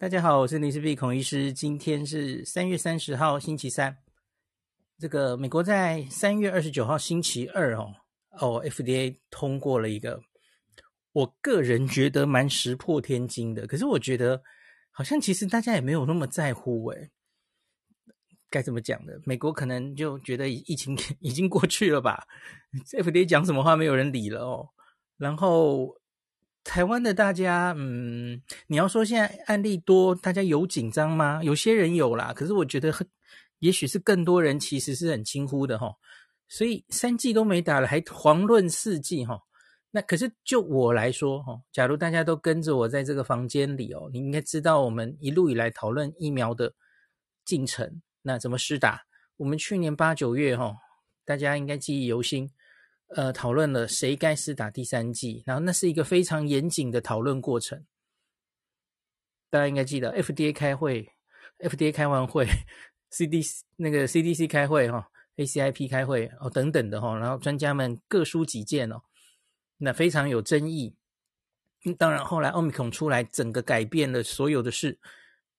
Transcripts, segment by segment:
大家好，我是林氏璧孔医师。今天是三月三十号，星期三。这个美国在三月二十九号星期二哦哦，FDA 通过了一个，我个人觉得蛮石破天惊的。可是我觉得好像其实大家也没有那么在乎诶。该怎么讲的？美国可能就觉得疫情已经过去了吧？FDA 讲什么话没有人理了哦。然后。台湾的大家，嗯，你要说现在案例多，大家有紧张吗？有些人有啦，可是我觉得很，也许是更多人其实是很轻忽的齁。所以三剂都没打了，还遑论四剂齁。那可是就我来说齁，假如大家都跟着我在这个房间里哦，你应该知道我们一路以来讨论疫苗的进程，那怎么施打？我们去年八九月齁，大家应该记忆犹新。呃，讨论了谁该是打第三剂，然后那是一个非常严谨的讨论过程。大家应该记得，FDA 开会，FDA 开完会，CDC 那个 CDC 开会哈，ACIP 开会哦等等的哈，然后专家们各抒己见哦，那非常有争议。当然后来奥密克戎出来，整个改变了所有的事。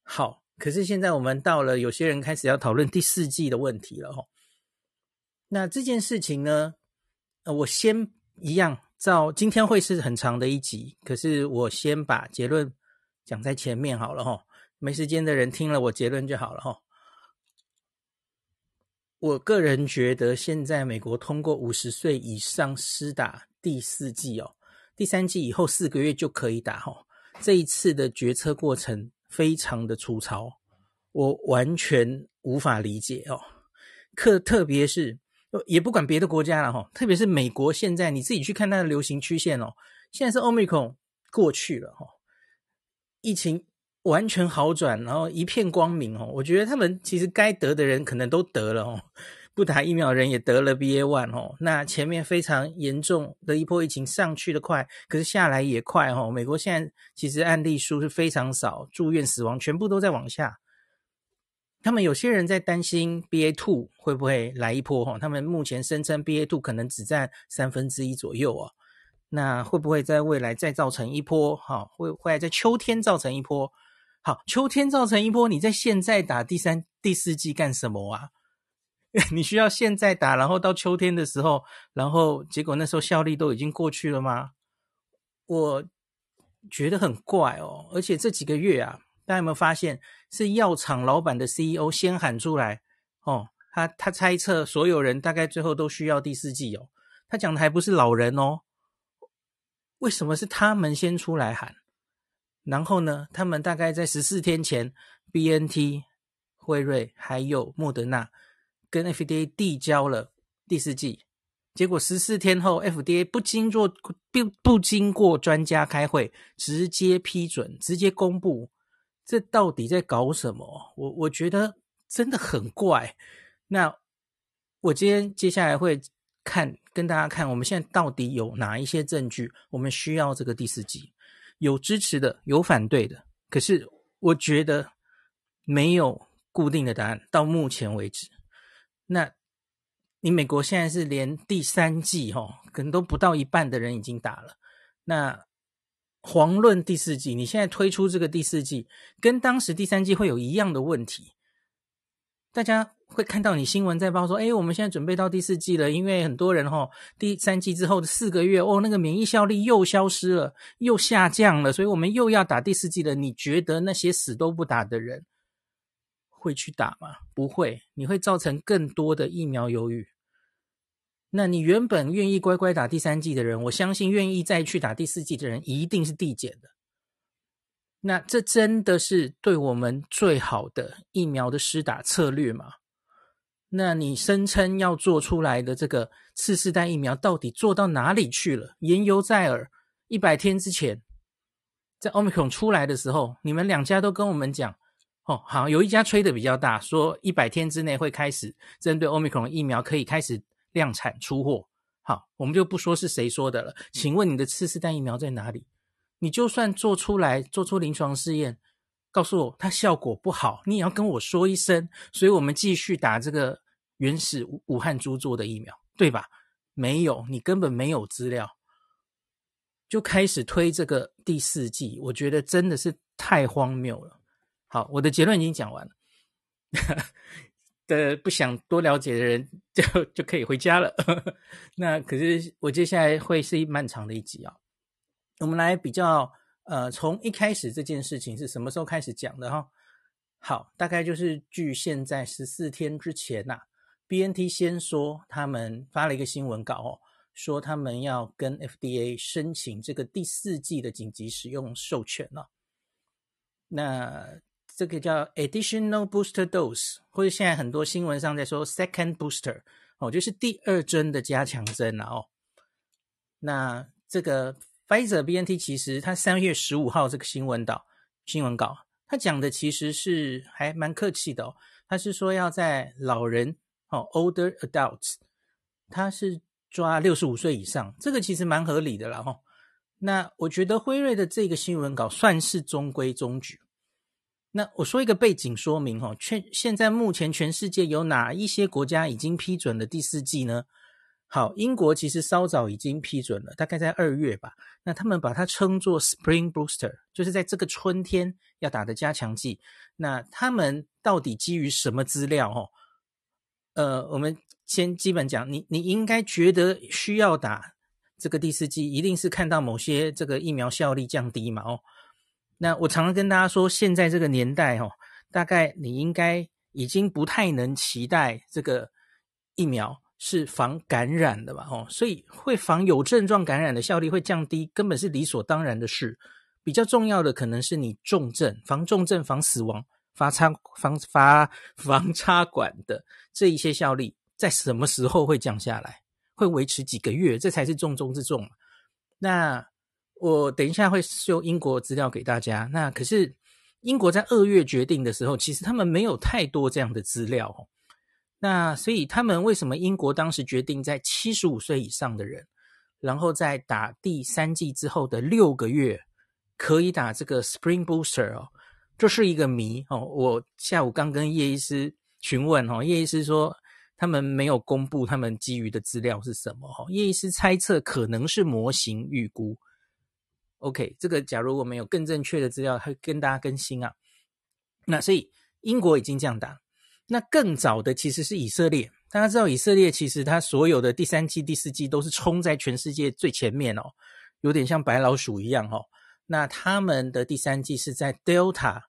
好，可是现在我们到了有些人开始要讨论第四季的问题了哈。那这件事情呢？我先一样照，今天会是很长的一集，可是我先把结论讲在前面好了齁，没时间的人听了我结论就好了齁。我个人觉得，现在美国通过五十岁以上施打第四季哦，第三季以后四个月就可以打齁。这一次的决策过程非常的粗糙，我完全无法理解哦。特特别是。也不管别的国家了哈，特别是美国，现在你自己去看它的流行曲线哦，现在是 Omicron 过去了哈，疫情完全好转，然后一片光明哦。我觉得他们其实该得的人可能都得了哦，不打疫苗的人也得了 BA one 哦。那前面非常严重的一波疫情上去的快，可是下来也快哦。美国现在其实案例数是非常少，住院死亡全部都在往下。他们有些人在担心 BA two 会不会来一波哈？他们目前声称 BA two 可能只占三分之一左右哦。那会不会在未来再造成一波？哈，会会在秋天造成一波？好，秋天造成一波，你在现在打第三、第四季干什么啊？你需要现在打，然后到秋天的时候，然后结果那时候效力都已经过去了吗？我觉得很怪哦，而且这几个月啊。大家有没有发现，是药厂老板的 CEO 先喊出来哦？他他猜测所有人大概最后都需要第四剂哦。他讲的还不是老人哦。为什么是他们先出来喊？然后呢，他们大概在十四天前，BNT、辉瑞还有莫德纳跟 FDA 递交了第四剂，结果十四天后，FDA 不经过不不经过专家开会，直接批准，直接公布。这到底在搞什么？我我觉得真的很怪。那我今天接下来会看跟大家看，我们现在到底有哪一些证据？我们需要这个第四剂，有支持的，有反对的。可是我觉得没有固定的答案，到目前为止。那你美国现在是连第三季哈、哦，可能都不到一半的人已经打了。那遑论第四季，你现在推出这个第四季，跟当时第三季会有一样的问题。大家会看到你新闻在报说，哎，我们现在准备到第四季了，因为很多人齁，第三季之后的四个月，哦，那个免疫效力又消失了，又下降了，所以我们又要打第四季了。你觉得那些死都不打的人会去打吗？不会，你会造成更多的疫苗犹豫。那你原本愿意乖乖打第三剂的人，我相信愿意再去打第四剂的人一定是递减的。那这真的是对我们最好的疫苗的施打策略吗？那你声称要做出来的这个次世代疫苗到底做到哪里去了？言犹在耳。一百天之前，在 Omicron 出来的时候，你们两家都跟我们讲，哦，好，有一家吹的比较大，说一百天之内会开始针对 Omicron 疫苗可以开始。量产出货，好，我们就不说是谁说的了。请问你的次世代疫苗在哪里？你就算做出来，做出临床试验，告诉我它效果不好，你也要跟我说一声。所以我们继续打这个原始武汉猪做的疫苗，对吧？没有，你根本没有资料，就开始推这个第四季，我觉得真的是太荒谬了。好，我的结论已经讲完了。的不想多了解的人就就可以回家了。那可是我接下来会是一漫长的一集啊。我们来比较，呃，从一开始这件事情是什么时候开始讲的哈？好，大概就是距现在十四天之前呐、，BNT 先说他们发了一个新闻稿哦，说他们要跟 FDA 申请这个第四季的紧急使用授权了。那这个叫 additional booster dose，或者现在很多新闻上在说 second booster，哦，就是第二针的加强针了哦。那这个 Pfizer BNT 其实它三月十五号这个新闻稿，新闻稿，它讲的其实是还蛮客气的哦。它是说要在老人哦 older adults，它是抓六十五岁以上，这个其实蛮合理的了哈。那我觉得辉瑞的这个新闻稿算是中规中矩。那我说一个背景说明哈，全现在目前全世界有哪一些国家已经批准了第四季呢？好，英国其实稍早已经批准了，大概在二月吧。那他们把它称作 Spring Booster，就是在这个春天要打的加强剂。那他们到底基于什么资料？哈，呃，我们先基本讲，你你应该觉得需要打这个第四季，一定是看到某些这个疫苗效力降低嘛？哦。那我常常跟大家说，现在这个年代哦，大概你应该已经不太能期待这个疫苗是防感染的吧？哦，所以会防有症状感染的效力会降低，根本是理所当然的事。比较重要的可能是你重症、防重症、防死亡、防插、防发、防插管的这一些效力，在什么时候会降下来？会维持几个月？这才是重中之重。那。我等一下会秀英国资料给大家。那可是英国在二月决定的时候，其实他们没有太多这样的资料哦。那所以他们为什么英国当时决定在七十五岁以上的人，然后在打第三剂之后的六个月可以打这个 Spring Booster 哦？这是一个谜哦。我下午刚跟叶医师询问哦，叶医师说他们没有公布他们基于的资料是什么哦。叶医师猜测可能是模型预估。OK，这个假如我们有更正确的资料，会跟大家更新啊。那所以英国已经这样打，那更早的其实是以色列。大家知道以色列其实它所有的第三季、第四季都是冲在全世界最前面哦，有点像白老鼠一样哦。那他们的第三季是在 Delta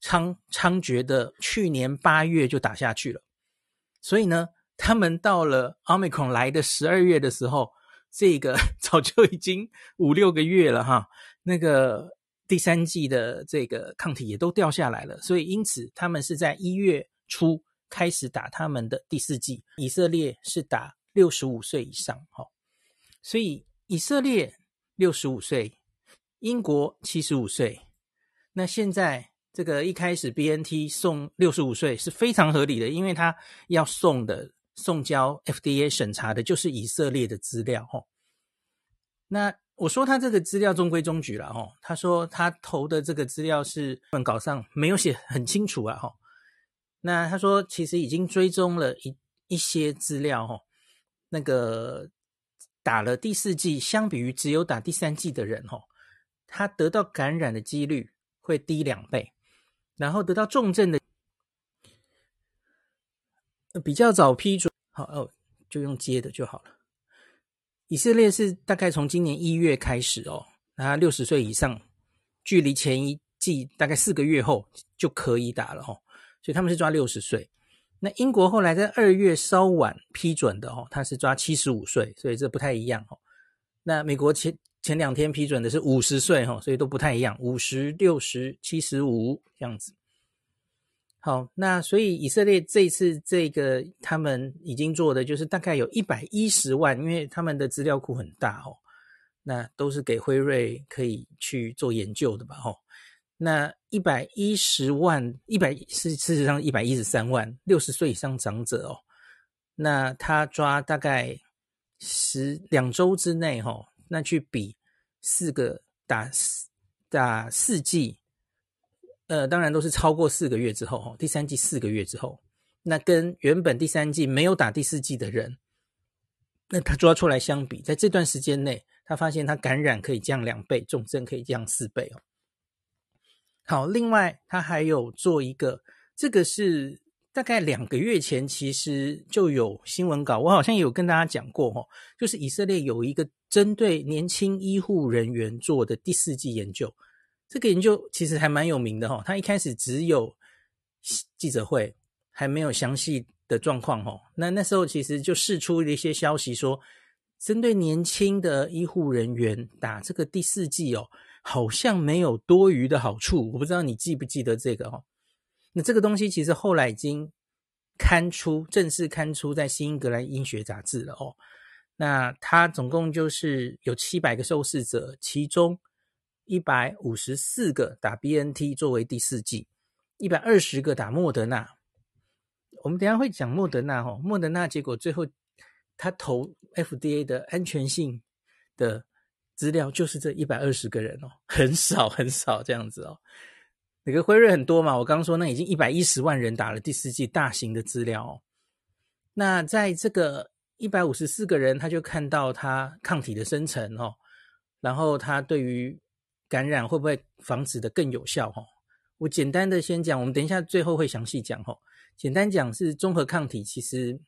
猖猖獗的去年八月就打下去了，所以呢，他们到了 Omicron 来的十二月的时候。这个 早就已经五六个月了哈，那个第三季的这个抗体也都掉下来了，所以因此他们是在一月初开始打他们的第四季。以色列是打六十五岁以上哈，所以以色列六十五岁，英国七十五岁。那现在这个一开始 BNT 送六十五岁是非常合理的，因为他要送的。送交 FDA 审查的就是以色列的资料，哦。那我说他这个资料中规中矩了，哦。他说他投的这个资料是文稿上没有写很清楚啊，哈。那他说其实已经追踪了一一些资料，哦。那个打了第四剂，相比于只有打第三剂的人，哦，他得到感染的几率会低两倍，然后得到重症的。比较早批准，好哦，就用接的就好了。以色列是大概从今年一月开始哦，那六十岁以上，距离前一季大概四个月后就可以打了哦，所以他们是抓六十岁。那英国后来在二月稍晚批准的哦，他是抓七十五岁，所以这不太一样哦。那美国前前两天批准的是五十岁哈，所以都不太一样，五十、六十、七十五这样子。好，那所以以色列这一次这个他们已经做的就是大概有一百一十万，因为他们的资料库很大哦，那都是给辉瑞可以去做研究的吧？哦，那一百一十万，一百是事实上一百一十三万六十岁以上长者哦，那他抓大概十两周之内哦，那去比四个打四打四剂。呃，当然都是超过四个月之后，哈，第三季四个月之后，那跟原本第三季没有打第四季的人，那他抓出来相比，在这段时间内，他发现他感染可以降两倍，重症可以降四倍哦。好，另外他还有做一个，这个是大概两个月前其实就有新闻稿，我好像有跟大家讲过哦，就是以色列有一个针对年轻医护人员做的第四季研究，这个研究其实还蛮有名的哈，他一开始只有记者会，还没有详细的状况哦，那那时候其实就释出了一些消息说，针对年轻的医护人员打这个第四剂哦。好像没有多余的好处，我不知道你记不记得这个哦。那这个东西其实后来已经刊出，正式刊出在《新英格兰医学杂志》了哦。那它总共就是有七百个受试者，其中一百五十四个打 BNT 作为第四剂，一百二十个打莫德纳。我们等下会讲莫德纳哦，莫德纳结果最后他投 FDA 的安全性的。资料就是这一百二十个人哦，很少很少这样子哦。那个辉瑞很多嘛，我刚刚说那已经一百一十万人打了第四剂大型的资料哦。那在这个一百五十四个人，他就看到他抗体的生成哦，然后他对于感染会不会防止的更有效哦？我简单的先讲，我们等一下最后会详细讲哦。简单讲是中和抗体，其实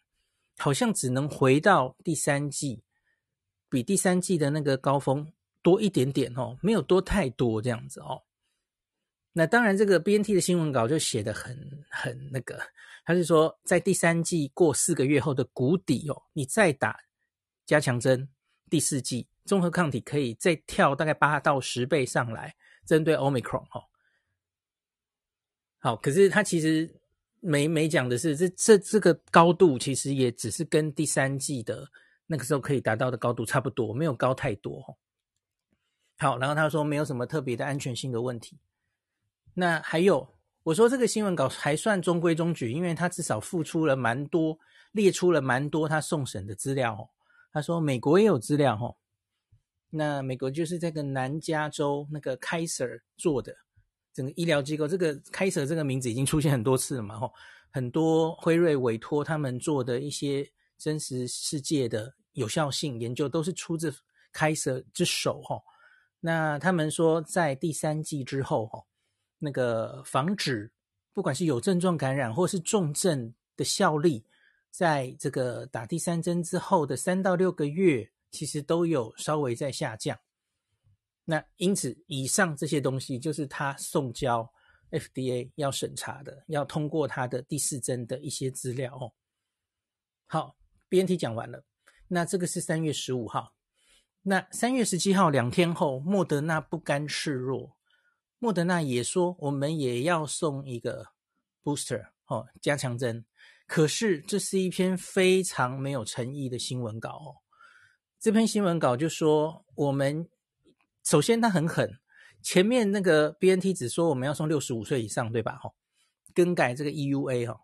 好像只能回到第三季。比第三季的那个高峰多一点点哦，没有多太多这样子哦。那当然，这个 BNT 的新闻稿就写得很很那个，他是说在第三季过四个月后的谷底哦，你再打加强针，第四季综合抗体可以再跳大概八到十倍上来，针对 Omicron。好，可是他其实没没讲的是，这这这个高度其实也只是跟第三季的。那个时候可以达到的高度差不多，没有高太多。好，然后他说没有什么特别的安全性的问题。那还有，我说这个新闻稿还算中规中矩，因为他至少付出了蛮多，列出了蛮多他送审的资料。哦他说美国也有资料。哈，那美国就是这个南加州那个 Kaiser 做的整个医疗机构，这个 Kaiser 这个名字已经出现很多次了嘛。吼，很多辉瑞委托他们做的一些。真实世界的有效性研究都是出自开设之手吼。那他们说，在第三季之后吼，那个防止不管是有症状感染或是重症的效力，在这个打第三针之后的三到六个月，其实都有稍微在下降。那因此，以上这些东西就是他送交 FDA 要审查的，要通过他的第四针的一些资料哦。好。BNT 讲完了，那这个是三月十五号，那三月十七号两天后，莫德纳不甘示弱，莫德纳也说我们也要送一个 booster 哦，加强针。可是这是一篇非常没有诚意的新闻稿哦。这篇新闻稿就说我们首先它很狠，前面那个 BNT 只说我们要送六十五岁以上，对吧？哈，更改这个 EUA 哈。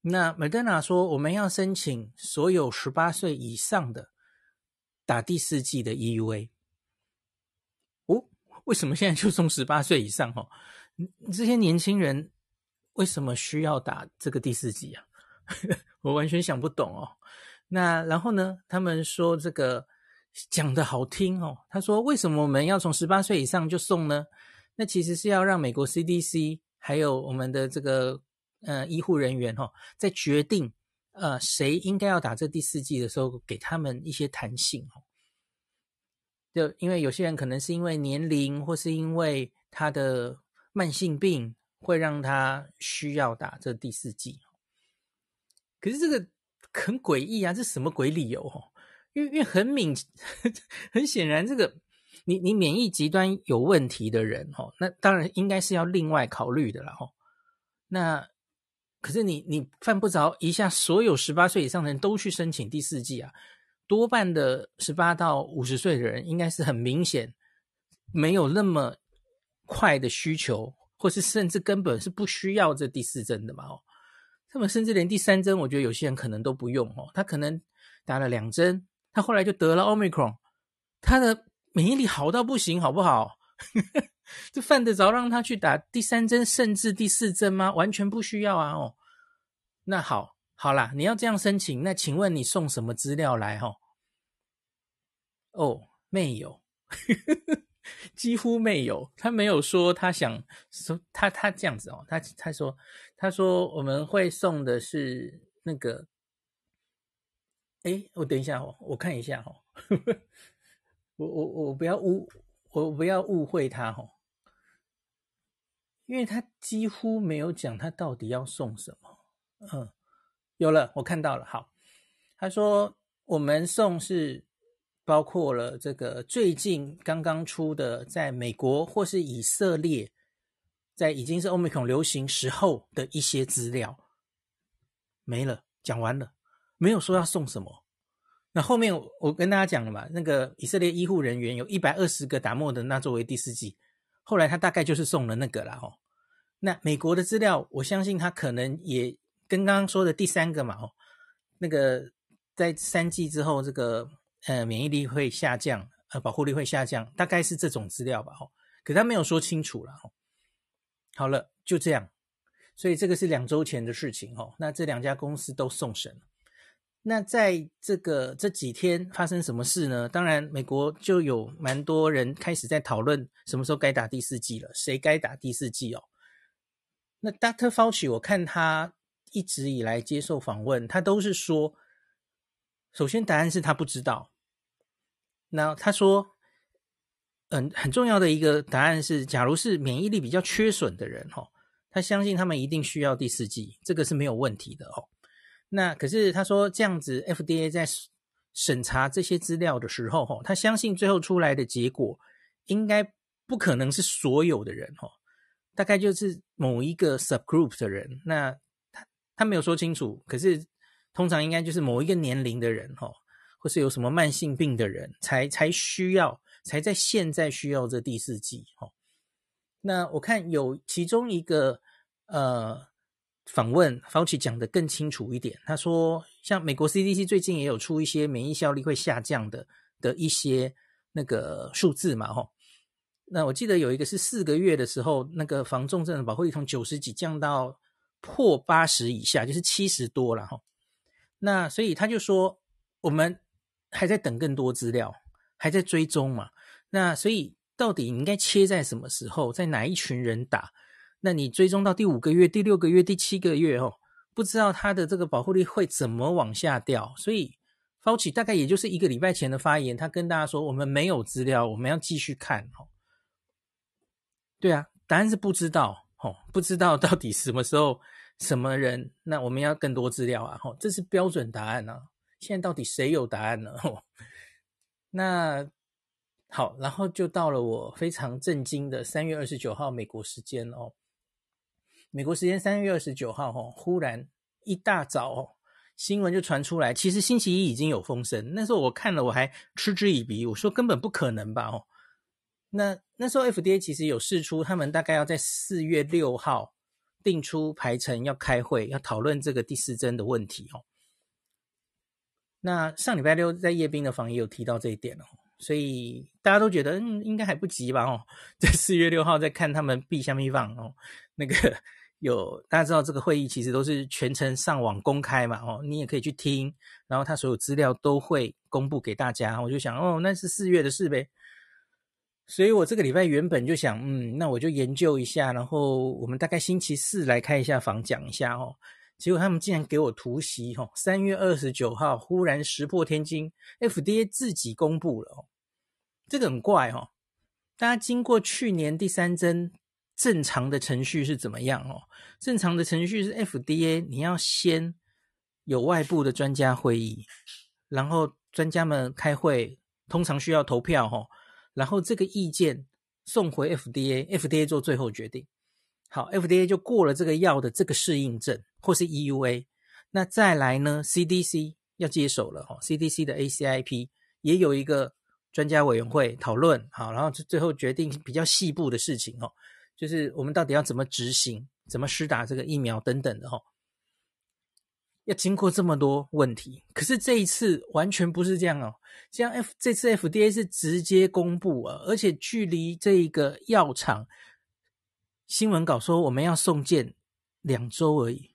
那莫德纳说，我们要申请所有十八岁以上的打第四剂的 EUA。哦，为什么现在就送十八岁以上？哈，这些年轻人为什么需要打这个第四剂啊？我完全想不懂哦。那然后呢？他们说这个讲的好听哦。他说，为什么我们要从十八岁以上就送呢？那其实是要让美国 CDC 还有我们的这个。呃，医护人员、哦，在决定呃谁应该要打这第四剂的时候，给他们一些弹性哦。就因为有些人可能是因为年龄，或是因为他的慢性病，会让他需要打这第四剂。可是这个很诡异啊，这什么鬼理由哦？因为因为很明 很显然，这个你你免疫极端有问题的人哦，那当然应该是要另外考虑的了哦。那可是你你犯不着一下所有十八岁以上的人都去申请第四剂啊，多半的十八到五十岁的人应该是很明显没有那么快的需求，或是甚至根本是不需要这第四针的嘛哦，他们甚至连第三针，我觉得有些人可能都不用哦，他可能打了两针，他后来就得了 Omicron，他的免疫力好到不行，好不好？这犯得着让他去打第三针甚至第四针吗？完全不需要啊！哦，那好，好啦，你要这样申请，那请问你送什么资料来？哦，哦，没有，几乎没有，他没有说他想说他他这样子哦，他他说他说我们会送的是那个，哎，我等一下哦，我看一下哦，我我我不要误我不要误会他哦，因为他几乎没有讲他到底要送什么，嗯，有了，我看到了，好，他说我们送是。包括了这个最近刚刚出的，在美国或是以色列，在已经是 Omicron 流行时候的一些资料，没了，讲完了，没有说要送什么。那后面我跟大家讲了嘛，那个以色列医护人员有一百二十个打莫德纳作为第四剂，后来他大概就是送了那个了哦。那美国的资料，我相信他可能也跟刚刚说的第三个嘛哦，那个在三剂之后这个。呃，免疫力会下降，呃，保护力会下降，大概是这种资料吧，哦。可他没有说清楚了，哦。好了，就这样。所以这个是两周前的事情，吼。那这两家公司都送审。那在这个这几天发生什么事呢？当然，美国就有蛮多人开始在讨论什么时候该打第四剂了，谁该打第四剂哦。那 Dr. Fauci，我看他一直以来接受访问，他都是说，首先答案是他不知道。那他说，嗯，很重要的一个答案是，假如是免疫力比较缺损的人，哈，他相信他们一定需要第四剂，这个是没有问题的，哦。那可是他说这样子，FDA 在审查这些资料的时候，哈，他相信最后出来的结果应该不可能是所有的人，哈，大概就是某一个 subgroup 的人。那他他没有说清楚，可是通常应该就是某一个年龄的人，哈。或是有什么慢性病的人才才需要，才在现在需要这第四剂哦。那我看有其中一个呃访问，Fauci 讲得更清楚一点。他说，像美国 CDC 最近也有出一些免疫效力会下降的的一些那个数字嘛，吼。那我记得有一个是四个月的时候，那个防重症的保护力从九十几降到破八十以下，就是七十多了，哈。那所以他就说我们。还在等更多资料，还在追踪嘛？那所以到底应该切在什么时候，在哪一群人打？那你追踪到第五个月、第六个月、第七个月哦，不知道他的这个保护力会怎么往下掉。所以 Fauci 大概也就是一个礼拜前的发言，他跟大家说：“我们没有资料，我们要继续看。”哦，对啊，答案是不知道哦，不知道到底什么时候、什么人，那我们要更多资料啊！哦，这是标准答案啊。现在到底谁有答案呢？哦 那好，然后就到了我非常震惊的三月二十九号美国时间哦。美国时间三月二十九号哦，忽然一大早哦，新闻就传出来，其实星期一已经有风声。那时候我看了，我还嗤之以鼻，我说根本不可能吧？哦，那那时候 FDA 其实有释出，他们大概要在四月六号定出排程，要开会，要讨论这个第四针的问题哦。那上礼拜六在叶斌的房也有提到这一点哦，所以大家都觉得嗯应该还不急吧哦，在四月六号再看他们闭下密放哦，那个有大家知道这个会议其实都是全程上网公开嘛哦，你也可以去听，然后他所有资料都会公布给大家，我就想哦那是四月的事呗，所以我这个礼拜原本就想嗯那我就研究一下，然后我们大概星期四来开一下房讲一下哦。结果他们竟然给我突袭，吼！三月二十九号忽然石破天惊，FDA 自己公布了，哦，这个很怪，哦。大家经过去年第三针正常的程序是怎么样，哦？正常的程序是 FDA 你要先有外部的专家会议，然后专家们开会，通常需要投票，吼，然后这个意见送回 FDA，FDA 做最后决定。好，FDA 就过了这个药的这个适应症。或是 EUA，那再来呢？CDC 要接手了哈，CDC 的 ACIP 也有一个专家委员会讨论，好，然后最最后决定比较细部的事情哦，就是我们到底要怎么执行，怎么施打这个疫苗等等的哈，要经过这么多问题，可是这一次完全不是这样哦，像 F 这次 FDA 是直接公布啊，而且距离这个药厂新闻稿说我们要送件两周而已。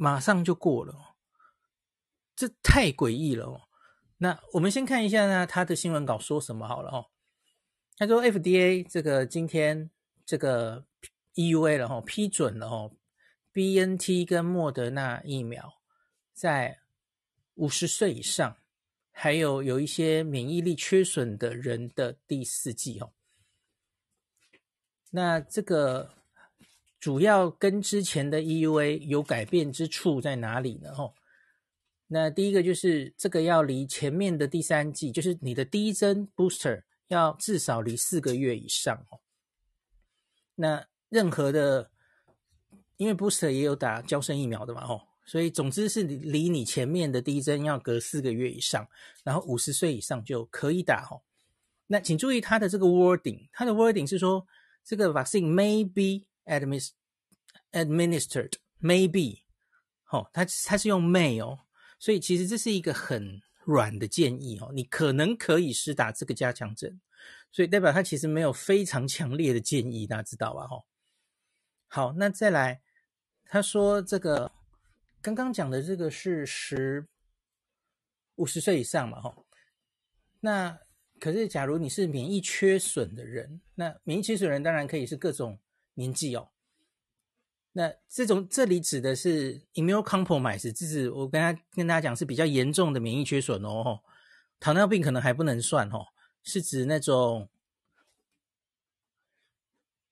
马上就过了，这太诡异了哦。那我们先看一下呢，他的新闻稿说什么好了哦。他说 FDA 这个今天这个 EUA 了哈，批准了哦，BNT 跟莫德纳疫苗在五十岁以上，还有有一些免疫力缺损的人的第四剂哦。那这个主要跟之前的 EUA 有改变之处在哪里呢？吼，那第一个就是这个要离前面的第三剂，就是你的第一针 booster 要至少离四个月以上哦。那任何的，因为 booster 也有打娇生疫苗的嘛，吼，所以总之是离你前面的第一针要隔四个月以上，然后五十岁以上就可以打吼。那请注意它的这个 wording，它的 wording 是说。这个 vaccine may be administered, maybe，哦，它它是用 may 哦，所以其实这是一个很软的建议哦，你可能可以施打这个加强针，所以代表他其实没有非常强烈的建议，大家知道吧？哦，好，那再来，他说这个刚刚讲的这个是十五十岁以上嘛，哈，那。可是，假如你是免疫缺损的人，那免疫缺损人当然可以是各种年纪哦。那这种这里指的是 immunocompromised，就是我跟他跟大家讲是比较严重的免疫缺损哦。糖尿病可能还不能算哦，是指那种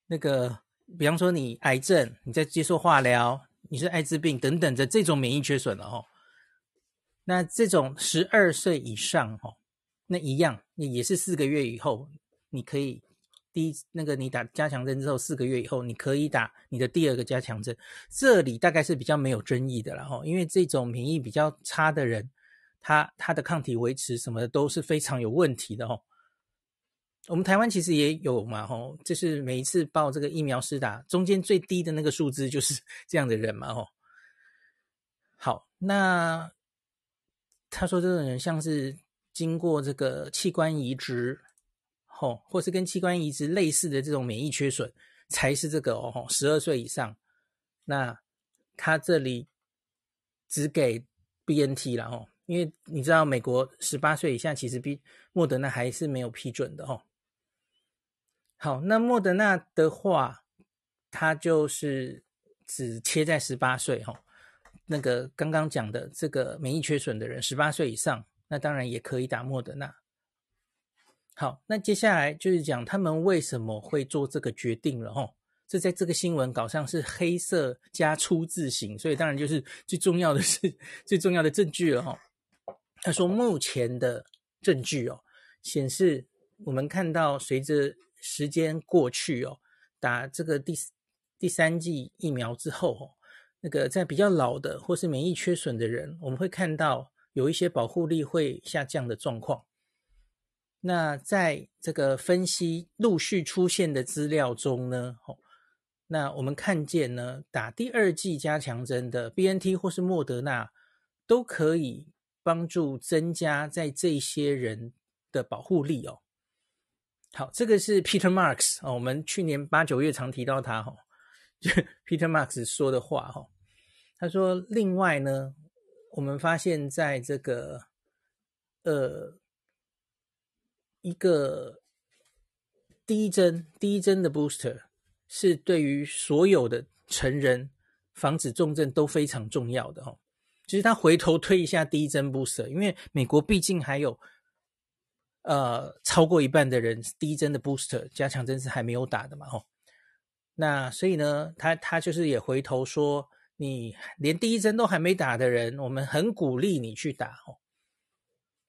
那个，比方说你癌症，你在接受化疗，你是艾滋病等等的这种免疫缺损了哦。那这种十二岁以上哦。那一样，你也是四个月以后，你可以第那个你打加强针之后，四个月以后你可以打你的第二个加强针。这里大概是比较没有争议的了哈，因为这种免疫比较差的人，他他的抗体维持什么的都是非常有问题的哈。我们台湾其实也有嘛哈，就是每一次报这个疫苗施打，中间最低的那个数字就是 这样的人嘛哈。好，那他说这种人像是。经过这个器官移植，吼，或是跟器官移植类似的这种免疫缺损，才是这个哦，十二岁以上。那他这里只给 BNT 了哦，因为你知道美国十八岁以下其实比莫德纳还是没有批准的哦。好，那莫德纳的话，它就是只切在十八岁哈，那个刚刚讲的这个免疫缺损的人，十八岁以上。那当然也可以打莫德纳。好，那接下来就是讲他们为什么会做这个决定了哦。这在这个新闻稿上是黑色加粗字型，所以当然就是最重要的是最重要的证据了哦。他说目前的证据哦，显示我们看到随着时间过去哦，打这个第第三剂疫苗之后哦，那个在比较老的或是免疫缺损的人，我们会看到。有一些保护力会下降的状况。那在这个分析陆续出现的资料中呢，哦，那我们看见呢，打第二剂加强针的 BNT 或是莫德纳都可以帮助增加在这些人的保护力哦。好，这个是 Peter Marks 哦，我们去年八九月常提到他哈，就 Peter Marks 说的话哈。他说，另外呢。我们发现，在这个呃一个第一针第一针的 booster 是对于所有的成人防止重症都非常重要的哦。其实他回头推一下第一针 booster，因为美国毕竟还有呃超过一半的人第一针的 booster 加强针是还没有打的嘛吼。那所以呢，他他就是也回头说。你连第一针都还没打的人，我们很鼓励你去打哦。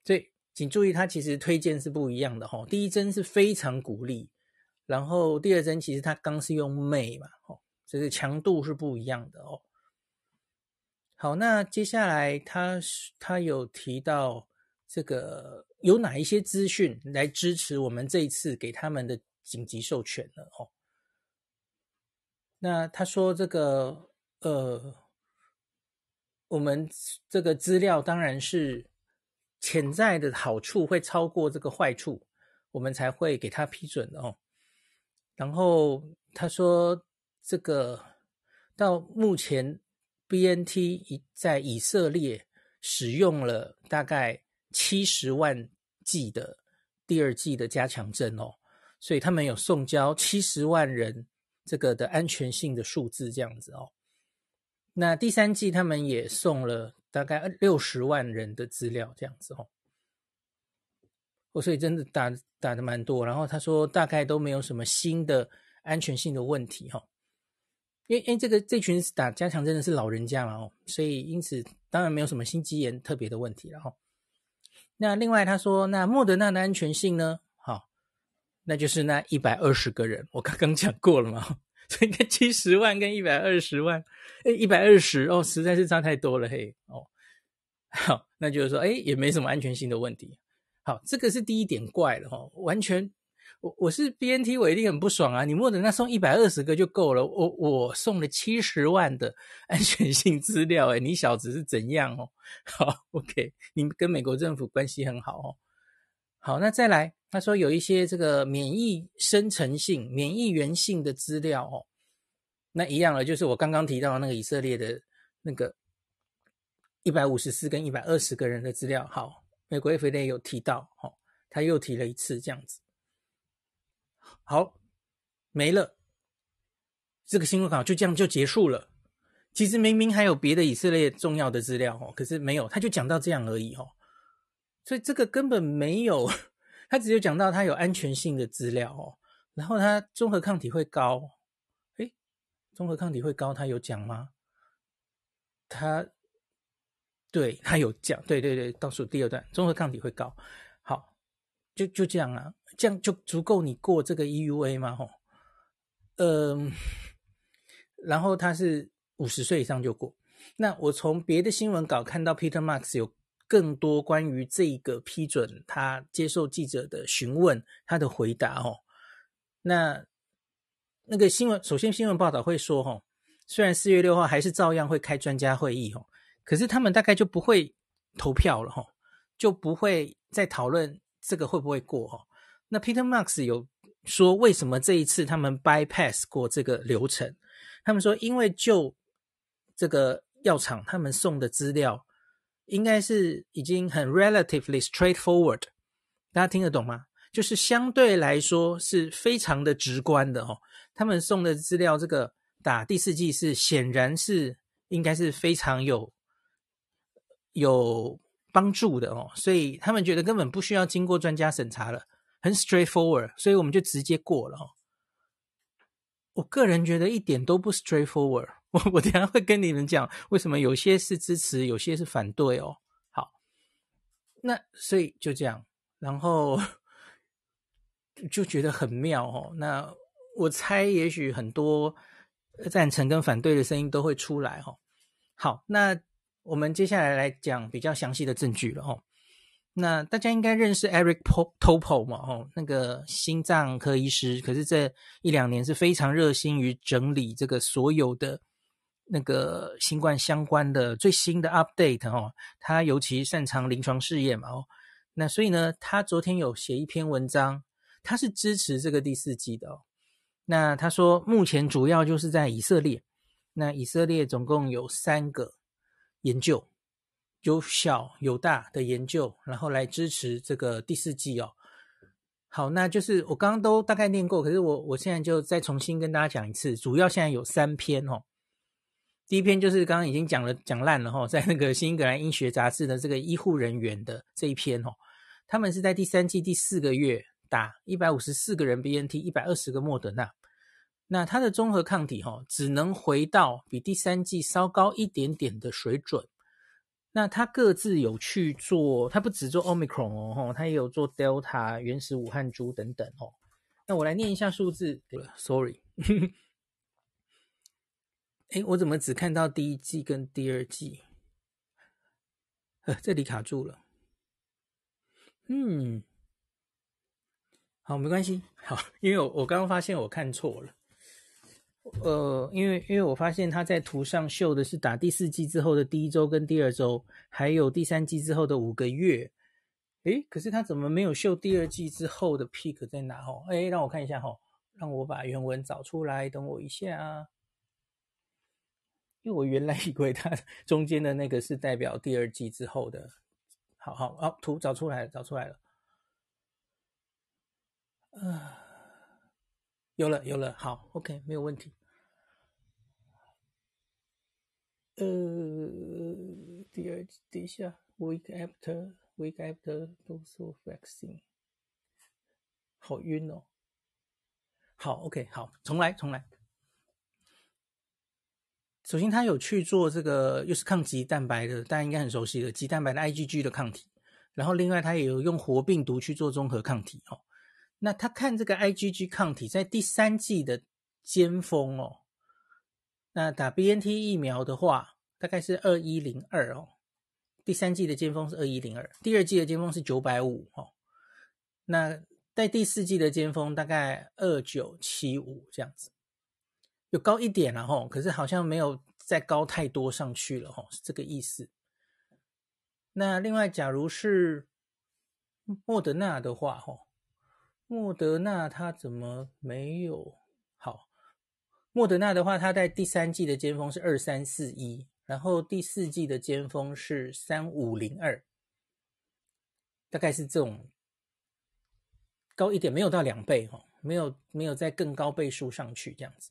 所以，请注意，它其实推荐是不一样的哈。第一针是非常鼓励，然后第二针其实它刚是用 may 嘛，哦，这个强度是不一样的哦。好，那接下来他他有提到这个有哪一些资讯来支持我们这一次给他们的紧急授权了哦。那他说这个。呃，我们这个资料当然是潜在的好处会超过这个坏处，我们才会给他批准哦。然后他说，这个到目前 BNT 已在以色列使用了大概七十万剂的第二剂的加强针哦，所以他们有送交七十万人这个的安全性的数字这样子哦。那第三季他们也送了大概六十万人的资料这样子哦。哦，所以真的打打的蛮多。然后他说大概都没有什么新的安全性的问题哈。因为因为这个这群打加强针的是老人家嘛哦，所以因此当然没有什么心肌炎特别的问题了哈。那另外他说，那莫德纳的安全性呢？好那就是那一百二十个人，我刚刚讲过了嘛，所以那七十万跟一百二十万，诶，一百二十哦，实在是差太多了嘿，哦，好，那就是说，诶，也没什么安全性的问题。好，这个是第一点怪了哈、哦，完全，我我是 BNT，我一定很不爽啊！你莫德纳送一百二十个就够了，我我送了七十万的安全性资料，诶，你小子是怎样哦？好，OK，你跟美国政府关系很好哦。好，那再来。他说有一些这个免疫生成性、免疫原性的资料哦，那一样了，就是我刚刚提到的那个以色列的那个一百五十四跟一百二十个人的资料。好，美国 FDA 有提到，哦，他又提了一次这样子。好，没了，这个新闻稿就这样就结束了。其实明明还有别的以色列重要的资料哦，可是没有，他就讲到这样而已哦，所以这个根本没有。他只有讲到他有安全性的资料哦，然后他综合抗体会高，诶，综合抗体会高，他有讲吗？他对他有讲，对对对，倒数第二段，综合抗体会高，好，就就这样啊，这样就足够你过这个 EUA 吗？吼，嗯，然后他是五十岁以上就过，那我从别的新闻稿看到 Peter Marks 有。更多关于这个批准，他接受记者的询问，他的回答哦。那那个新闻，首先新闻报道会说，哦，虽然四月六号还是照样会开专家会议，哦，可是他们大概就不会投票了，哈，就不会再讨论这个会不会过，哦。那 Peter Marks 有说，为什么这一次他们 bypass 过这个流程？他们说，因为就这个药厂他们送的资料。应该是已经很 relatively straightforward，大家听得懂吗？就是相对来说是非常的直观的哦。他们送的资料，这个打第四季是显然是应该是非常有有帮助的哦，所以他们觉得根本不需要经过专家审查了，很 straightforward，所以我们就直接过了哦。我个人觉得一点都不 straightforward。我我等下会跟你们讲为什么有些是支持，有些是反对哦。好，那所以就这样，然后就觉得很妙哦。那我猜也许很多赞成跟反对的声音都会出来哦。好，那我们接下来来讲比较详细的证据了哦。那大家应该认识 Eric Topol 嘛？哦，那个心脏科医师，可是这一两年是非常热心于整理这个所有的。那个新冠相关的最新的 update 哦，他尤其擅长临床试验嘛哦，那所以呢，他昨天有写一篇文章，他是支持这个第四季的哦。那他说，目前主要就是在以色列，那以色列总共有三个研究，有小有大的研究，然后来支持这个第四季哦。好，那就是我刚刚都大概念过，可是我我现在就再重新跟大家讲一次，主要现在有三篇哦。第一篇就是刚刚已经讲了讲烂了哈，在那个新英格兰医学杂志的这个医护人员的这一篇哦，他们是在第三季第四个月打一百五十四个人 BNT，一百二十个莫德纳，那它的综合抗体哈只能回到比第三季稍高一点点的水准。那他各自有去做，他不只做 Omicron 哦，他也有做 Delta 原始武汉株等等哦。那我来念一下数字，Sorry。哎，我怎么只看到第一季跟第二季？呃，这里卡住了。嗯，好，没关系。好，因为我我刚刚发现我看错了。呃，因为因为我发现他在图上秀的是打第四季之后的第一周跟第二周，还有第三季之后的五个月。诶，可是他怎么没有秀第二季之后的 peak 在哪？哦，诶，让我看一下哈，让我把原文找出来，等我一下。因为我原来以为它中间的那个是代表第二季之后的，好好好，图找出来了，找出来了。啊，有了，有了，好，OK，没有问题。呃，第二，等一下，week after，week after dose of vaccine，好晕哦。好，OK，好，重来，重来。首先，他有去做这个，又是抗棘蛋白的，大家应该很熟悉的棘蛋白的 IgG 的抗体。然后，另外他也有用活病毒去做综合抗体哦。那他看这个 IgG 抗体在第三季的尖峰哦，那打 BNT 疫苗的话，大概是二一零二哦。第三季的尖峰是二一零二，第二季的尖峰是九百五哦。那在第四季的尖峰大概二九七五这样子，有高一点了吼，可是好像没有再高太多上去了吼，是这个意思。那另外，假如是莫德纳的话吼，莫德纳它怎么没有好？莫德纳的话，它在第三季的尖峰是二三四一，然后第四季的尖峰是三五零二，大概是这种。高一点，没有到两倍哈，没有没有在更高倍数上去这样子。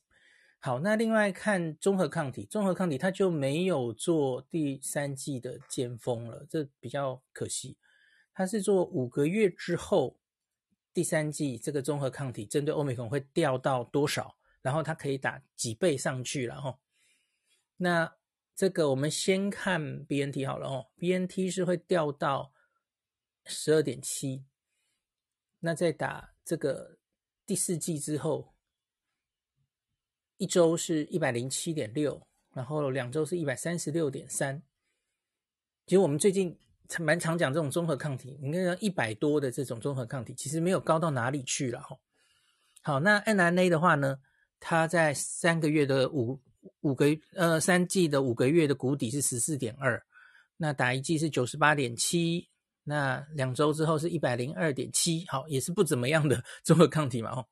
好，那另外看综合抗体，综合抗体它就没有做第三季的尖峰了，这比较可惜。它是做五个月之后第三季这个综合抗体针对欧美克隆会掉到多少，然后它可以打几倍上去了哈。那这个我们先看 BNT 好了哦，BNT 是会掉到十二点七。那在打这个第四季之后，一周是一百零七点六，然后两周是一百三十六点三。其实我们最近蛮常讲这种综合抗体，你看一百多的这种综合抗体，其实没有高到哪里去了哈。好，那 nna 的话呢，它在三个月的五五个呃三剂的五个月的谷底是十四点二，那打一剂是九十八点七。那两周之后是一百零二点七，好，也是不怎么样的 综合抗体嘛，哦。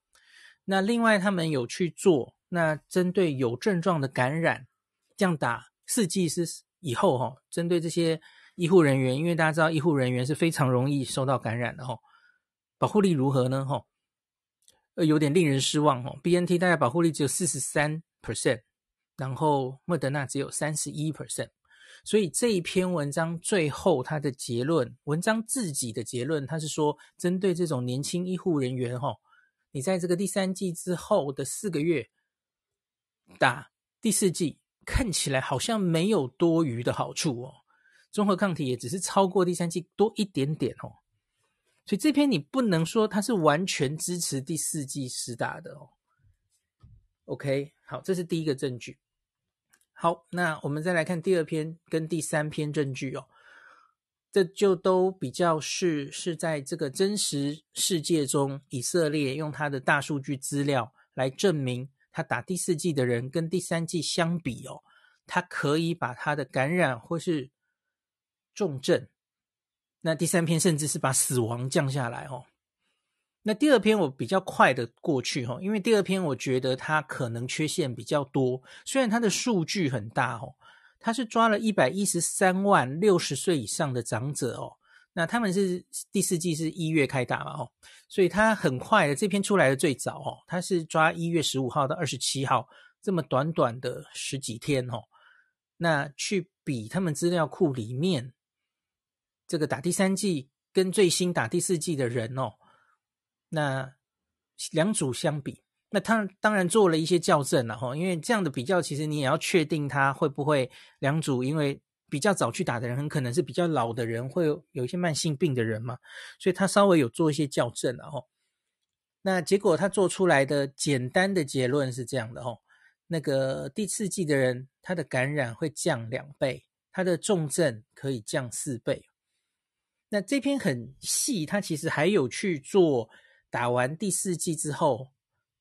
那另外他们有去做，那针对有症状的感染，这样打四剂是以后哈，针对这些医护人员，因为大家知道医护人员是非常容易受到感染的哈，保护力如何呢？哈，呃，有点令人失望哦。BNT 大概保护力只有四十三 percent，然后莫德纳只有三十一 percent。所以这一篇文章最后它的结论，文章自己的结论，它是说，针对这种年轻医护人员，哈，你在这个第三季之后的四个月打第四季，看起来好像没有多余的好处哦，综合抗体也只是超过第三季多一点点哦，所以这篇你不能说它是完全支持第四季施打的哦。OK，好，这是第一个证据。好，那我们再来看第二篇跟第三篇证据哦，这就都比较是是在这个真实世界中，以色列用他的大数据资料来证明，他打第四季的人跟第三季相比哦，他可以把他的感染或是重症，那第三篇甚至是把死亡降下来哦。那第二篇我比较快的过去哈，因为第二篇我觉得它可能缺陷比较多，虽然它的数据很大哦，它是抓了一百一十三万六十岁以上的长者哦，那他们是第四季是一月开打嘛哦，所以它很快的这篇出来的最早哦，它是抓一月十五号到二十七号这么短短的十几天哦，那去比他们资料库里面这个打第三剂跟最新打第四剂的人哦。那两组相比，那他当然做了一些校正了哈，因为这样的比较，其实你也要确定他会不会两组，因为比较早去打的人，很可能是比较老的人，会有一些慢性病的人嘛，所以他稍微有做一些校正了哈。那结果他做出来的简单的结论是这样的哈，那个第四季的人，他的感染会降两倍，他的重症可以降四倍。那这篇很细，他其实还有去做。打完第四剂之后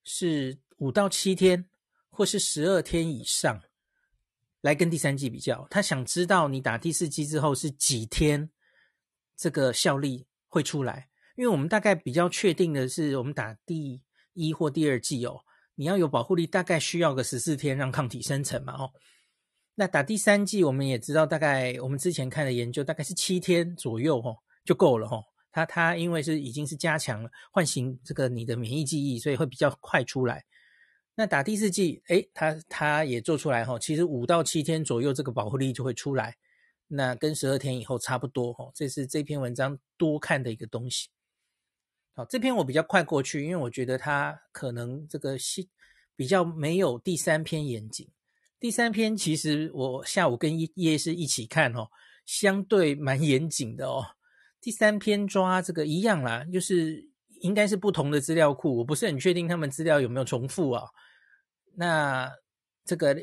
是五到七天，或是十二天以上，来跟第三剂比较。他想知道你打第四剂之后是几天，这个效力会出来。因为我们大概比较确定的是，我们打第一或第二剂哦，你要有保护力，大概需要个十四天让抗体生成嘛哦。那打第三剂，我们也知道，大概我们之前看的研究大概是七天左右哦就够了哦。它它因为是已经是加强了唤醒这个你的免疫记忆，所以会比较快出来。那打第四剂，诶，它它也做出来哈，其实五到七天左右这个保护力就会出来，那跟十二天以后差不多哈。这是这篇文章多看的一个东西。好，这篇我比较快过去，因为我觉得它可能这个细比较没有第三篇严谨。第三篇其实我下午跟叶叶是一起看哦，相对蛮严谨的哦。第三篇抓这个一样啦，就是应该是不同的资料库，我不是很确定他们资料有没有重复啊。那这个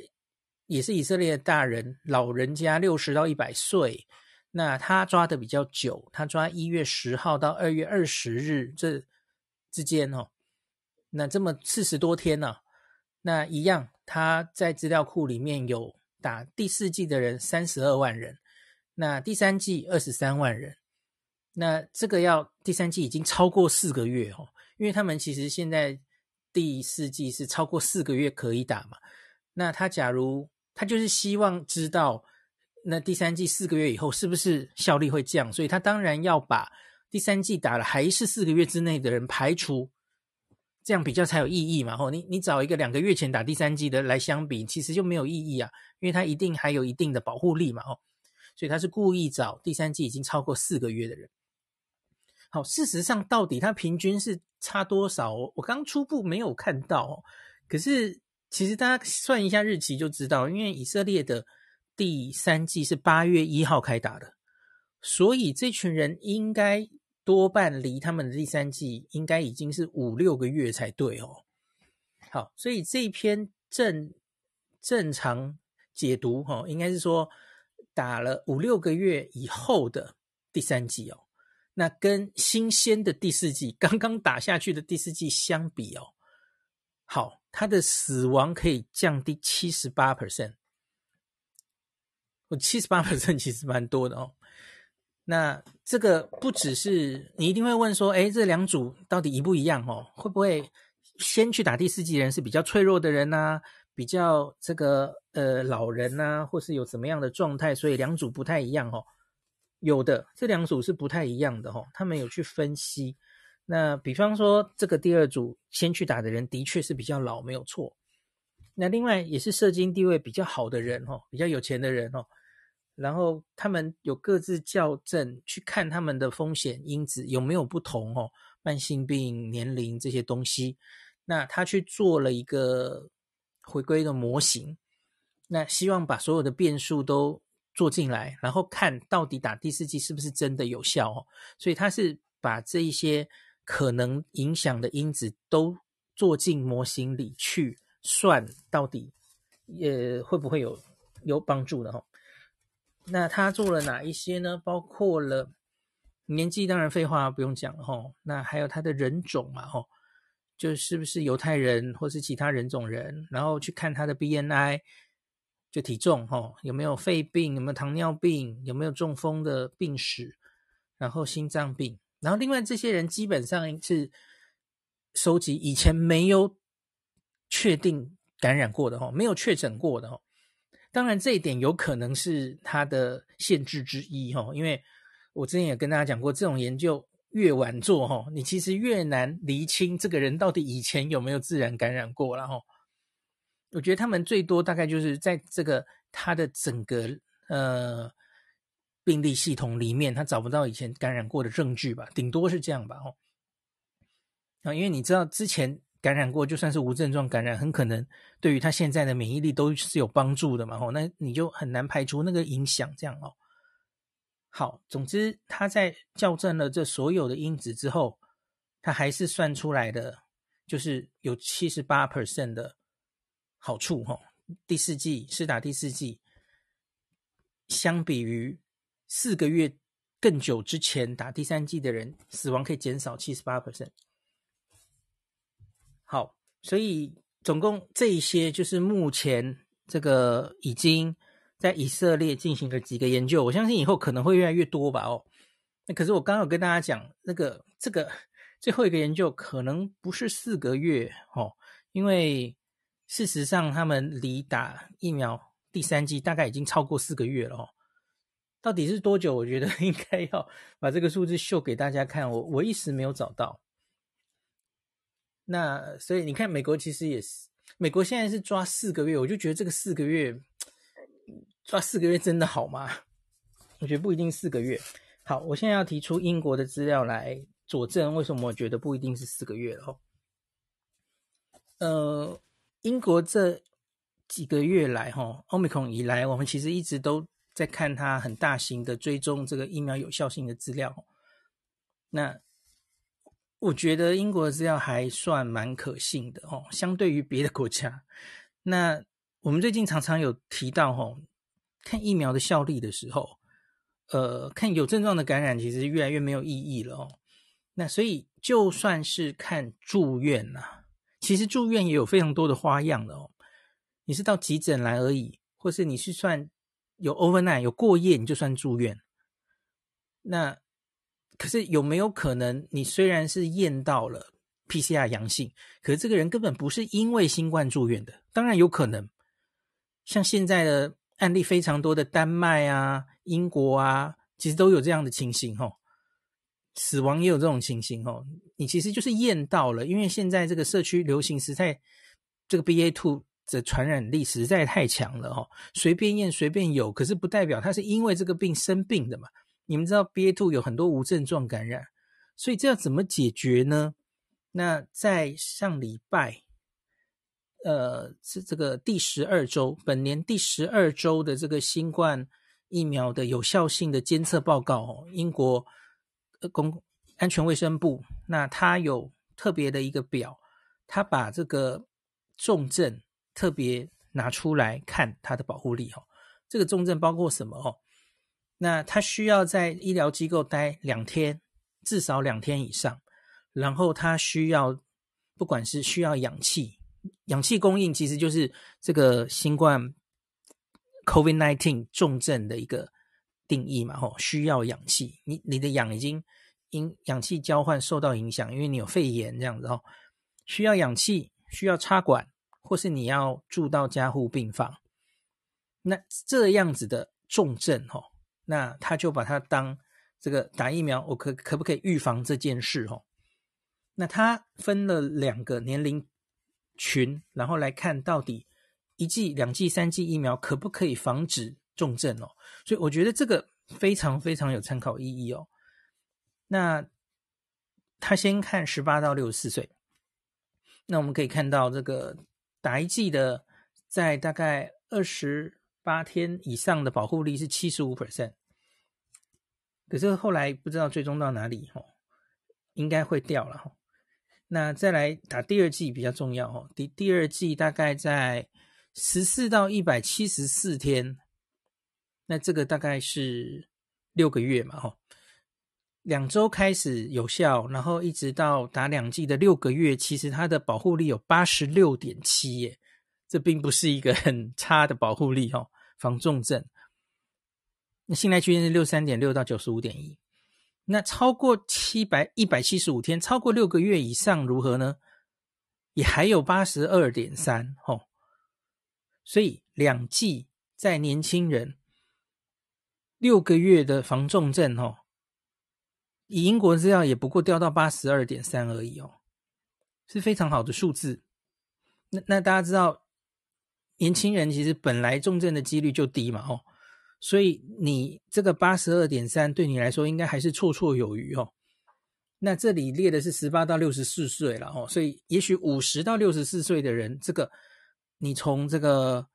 也是以色列的大人，老人家六十到一百岁，那他抓的比较久，他抓一月十号到二月二十日这之间哦，那这么四十多天呢，那一样。他在资料库里面有打第四季的人三十二万人，那第三季二十三万人，那这个要第三季已经超过四个月哦，因为他们其实现在第四季是超过四个月可以打嘛，那他假如他就是希望知道那第三季四个月以后是不是效力会降，所以他当然要把第三季打了还是四个月之内的人排除。这样比较才有意义嘛？吼，你你找一个两个月前打第三剂的来相比，其实就没有意义啊，因为它一定还有一定的保护力嘛，吼，所以他是故意找第三剂已经超过四个月的人。好，事实上到底它平均是差多少？我刚初步没有看到，可是其实大家算一下日期就知道，因为以色列的第三剂是八月一号开打的，所以这群人应该。多半离他们的第三季应该已经是五六个月才对哦。好，所以这篇正正常解读哈，应该是说打了五六个月以后的第三季哦，那跟新鲜的第四季刚刚打下去的第四季相比哦，好，它的死亡可以降低七十八 percent，我七十八 percent 其实蛮多的哦。那这个不只是你一定会问说，诶，这两组到底一不一样哦？会不会先去打第四剂的人是比较脆弱的人呐、比较这个呃老人呐、或是有什么样的状态？所以两组不太一样哦。有的这两组是不太一样的哦，他们有去分析。那比方说这个第二组先去打的人的确是比较老，没有错。那另外也是社经地位比较好的人哦，比较有钱的人哦。然后他们有各自校正，去看他们的风险因子有没有不同哦，慢性病、年龄这些东西。那他去做了一个回归的模型，那希望把所有的变数都做进来，然后看到底打第四剂是不是真的有效哦。所以他是把这一些可能影响的因子都做进模型里去算，到底呃会不会有有帮助的哦。那他做了哪一些呢？包括了年纪，当然废话不用讲了吼。那还有他的人种嘛吼，就是不是犹太人或是其他人种人，然后去看他的 BMI，就体重吼，有没有肺病，有没有糖尿病，有没有中风的病史，然后心脏病，然后另外这些人基本上是收集以前没有确定感染过的吼，没有确诊过的吼。当然，这一点有可能是它的限制之一哈，因为我之前也跟大家讲过，这种研究越晚做哈，你其实越难厘清这个人到底以前有没有自然感染过了哈。我觉得他们最多大概就是在这个他的整个呃病例系统里面，他找不到以前感染过的证据吧，顶多是这样吧哈。啊，因为你知道之前。感染过，就算是无症状感染，很可能对于他现在的免疫力都是有帮助的嘛。吼，那你就很难排除那个影响。这样哦，好，总之他在校正了这所有的因子之后，他还是算出来的，就是有七十八 percent 的好处。吼，第四季是打第四季，相比于四个月更久之前打第三季的人，死亡可以减少七十八 percent。好，所以总共这一些就是目前这个已经在以色列进行了几个研究，我相信以后可能会越来越多吧。哦，那可是我刚刚有跟大家讲，那个这个最后一个研究可能不是四个月哦，因为事实上他们离打疫苗第三剂大概已经超过四个月了哦。到底是多久？我觉得 应该要把这个数字秀给大家看。我我一时没有找到。那所以你看，美国其实也是，美国现在是抓四个月，我就觉得这个四个月抓四个月真的好吗？我觉得不一定四个月。好，我现在要提出英国的资料来佐证为什么我觉得不一定是四个月了。呃，英国这几个月来，哈，Omicron 以来，我们其实一直都。在看它很大型的追踪这个疫苗有效性的资料，那我觉得英国的资料还算蛮可信的哦，相对于别的国家。那我们最近常常有提到哦，看疫苗的效力的时候，呃，看有症状的感染其实越来越没有意义了哦。那所以就算是看住院呐，其实住院也有非常多的花样的哦。你是到急诊来而已，或是你是算。有 overnight 有过夜，你就算住院。那可是有没有可能，你虽然是验到了 PCR 阳性，可是这个人根本不是因为新冠住院的？当然有可能，像现在的案例非常多的丹麦啊、英国啊，其实都有这样的情形哦。死亡也有这种情形哦。你其实就是验到了，因为现在这个社区流行实在这个 BA two。的传染力实在太强了哈，随便验随便有，可是不代表他是因为这个病生病的嘛。你们知道 BA.2 有很多无症状感染，所以这要怎么解决呢？那在上礼拜，呃，是这个第十二周，本年第十二周的这个新冠疫苗的有效性的监测报告哦，英国公安全卫生部，那它有特别的一个表，它把这个重症。特别拿出来看它的保护力哦，这个重症包括什么哦？那他需要在医疗机构待两天，至少两天以上，然后他需要，不管是需要氧气，氧气供应其实就是这个新冠 COVID-19 重症的一个定义嘛，吼，需要氧气，你你的氧已经因氧气交换受到影响，因为你有肺炎这样子哦，需要氧气，需要插管。或是你要住到加护病房，那这样子的重症哦，那他就把它当这个打疫苗，我可可不可以预防这件事哦？那他分了两个年龄群，然后来看到底一剂、两剂、三剂疫苗可不可以防止重症哦？所以我觉得这个非常非常有参考意义哦。那他先看十八到六十四岁，那我们可以看到这个。打一剂的，在大概二十八天以上的保护力是七十五 percent，可是后来不知道最终到哪里哦，应该会掉了哈。那再来打第二剂比较重要哦，第第二剂大概在十四到一百七十四天，那这个大概是六个月嘛哈。两周开始有效，然后一直到打两剂的六个月，其实它的保护力有八十六点七耶，这并不是一个很差的保护力哦，防重症。那信赖区间是六三点六到九十五点一，那超过七百一百七十五天，超过六个月以上如何呢？也还有八十二点三哦，所以两剂在年轻人六个月的防重症哦。以英国资料也不过掉到八十二点三而已哦，是非常好的数字。那那大家知道，年轻人其实本来重症的几率就低嘛哦，所以你这个八十二点三对你来说应该还是绰绰有余哦。那这里列的是十八到六十四岁了哦，所以也许五十到六十四岁的人，这个你从这个。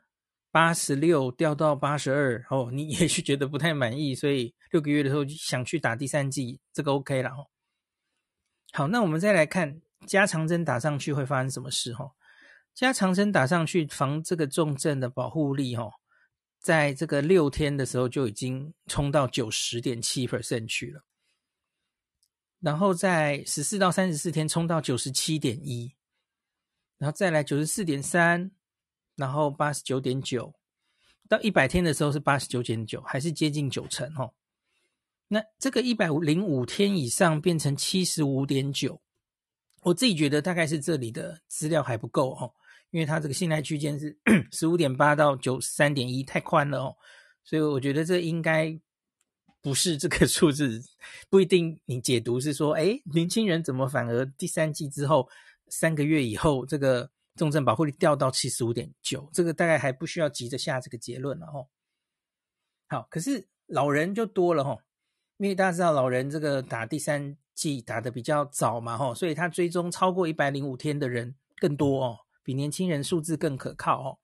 八十六掉到八十二哦，你也许觉得不太满意，所以六个月的时候想去打第三剂，这个 OK 了哦。好，那我们再来看加强针打上去会发生什么事哦？加强针打上去防这个重症的保护力哦，在这个六天的时候就已经冲到九十点七 percent 去了，然后在十四到三十四天冲到九十七点一，然后再来九十四点三。然后八十九点九，到一百天的时候是八十九点九，还是接近九成哦。那这个一百零五天以上变成七十五点九，我自己觉得大概是这里的资料还不够哦，因为它这个信赖区间是 十五点八到九三点一，太宽了哦。所以我觉得这应该不是这个数字，不一定你解读是说，哎，年轻人怎么反而第三季之后三个月以后，这个重症保护率掉到七十五点九，这个大概还不需要急着下这个结论了哦。好，可是老人就多了吼，因为大家知道老人这个打第三剂打得比较早嘛吼，所以他追踪超过一百零五天的人更多哦，比年轻人数字更可靠哦。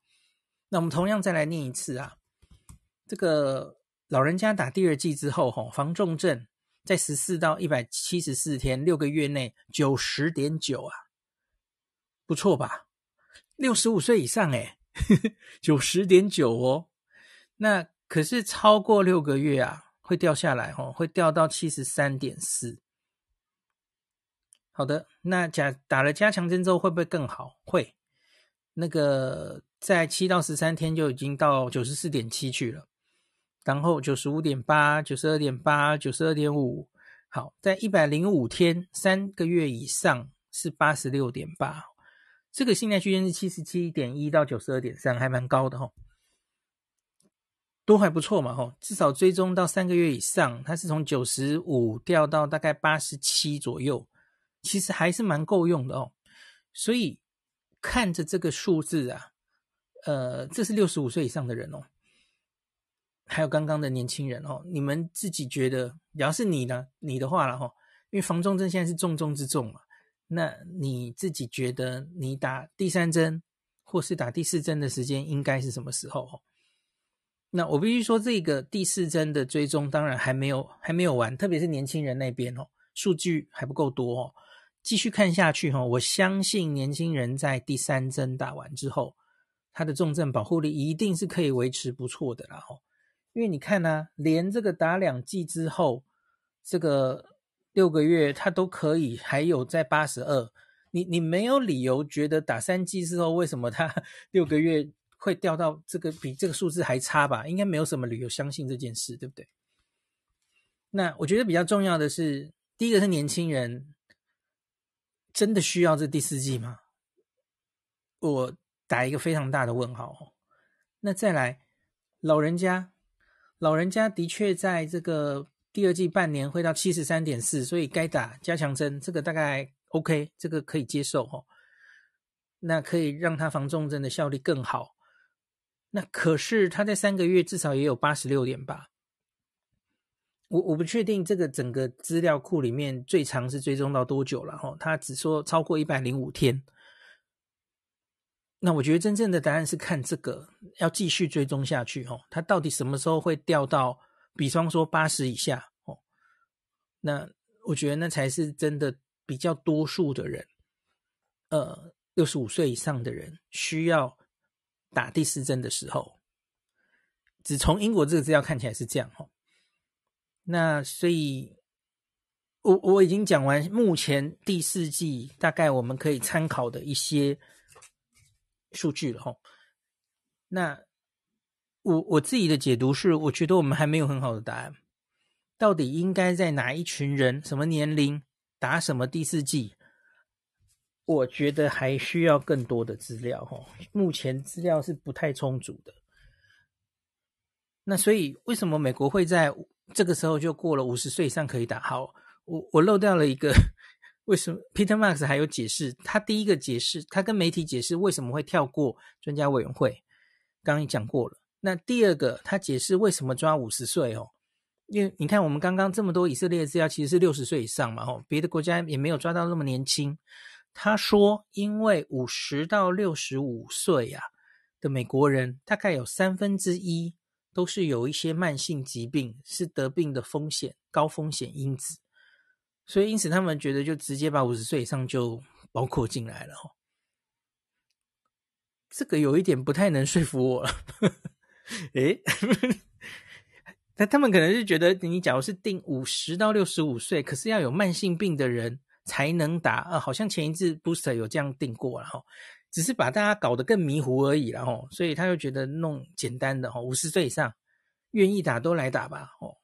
那我们同样再来念一次啊，这个。老人家打第二剂之后，吼防重症在十四到一百七十四天六个月内九十点九啊，不错吧？六十五岁以上哎，九十点九哦。那可是超过六个月啊，会掉下来哦，会掉到七十三点四。好的，那加打了加强针之后会不会更好？会，那个在七到十三天就已经到九十四点七去了。然后九十五点八、九十二点八、九十二点五，好，在一百零五天三个月以上是八十六点八，这个信赖区间是七十七点一到九十二点三，还蛮高的哈，都还不错嘛哈，至少追踪到三个月以上，它是从九十五掉到大概八十七左右，其实还是蛮够用的哦。所以看着这个数字啊，呃，这是六十五岁以上的人哦。还有刚刚的年轻人哦，你们自己觉得，假如是你呢？你的话了哈，因为防重症现在是重中之重嘛，那你自己觉得你打第三针或是打第四针的时间应该是什么时候？哦那我必须说，这个第四针的追踪当然还没有还没有完，特别是年轻人那边哦，数据还不够多哦。继续看下去哈，我相信年轻人在第三针打完之后，他的重症保护力一定是可以维持不错的啦哈。因为你看呢、连这个打两剂之后，这个六个月他都可以还有在八十二，你你没有理由觉得打三剂之后为什么他 六个月会掉到这个比这个数字还差吧？应该没有什么理由相信这件事，对不对？那我觉得比较重要的是，第一个是年轻人真的需要这第四剂吗？我打一个非常大的问号。那再来，老人家。老人家的确在这个第二季半年会到七十三点四，所以该打加强针，这个大概 OK，这个可以接受哦。那可以让他防重症的效力更好。那可是他在三个月至少也有八十六点八，我我不确定这个整个资料库里面最长是追踪到多久了哈。他只说超过一百零五天。那我觉得真正的答案是看这个要继续追踪下去哦，它到底什么时候会掉到，比方说八十以下哦？那我觉得那才是真的比较多数的人，呃，六十五岁以上的人需要打第四针的时候。只从英国这个资料看起来是这样哦。那所以，我我已经讲完目前第四季大概我们可以参考的一些。数据了吼，那我我自己的解读是，我觉得我们还没有很好的答案，到底应该在哪一群人、什么年龄打什么第四季？我觉得还需要更多的资料吼，目前资料是不太充足的。那所以为什么美国会在这个时候就过了五十岁以上可以打？好，我我漏掉了一个。为什么 Peter Max 还有解释？他第一个解释，他跟媒体解释为什么会跳过专家委员会，刚刚也讲过了。那第二个，他解释为什么抓五十岁哦？因为你看，我们刚刚这么多以色列资料其实是六十岁以上嘛，哦，别的国家也没有抓到那么年轻。他说，因为五十到六十五岁呀的美国人，大概有三分之一都是有一些慢性疾病，是得病的风险高风险因子。所以，因此他们觉得就直接把五十岁以上就包括进来了，哦，这个有一点不太能说服我了。诶，那他们可能是觉得，你假如是定五十到六十五岁，可是要有慢性病的人才能打啊，好像前一次 booster 有这样定过了哈，只是把大家搞得更迷糊而已了哈。所以他又觉得弄简单的吼，五十岁以上愿意打都来打吧，哦，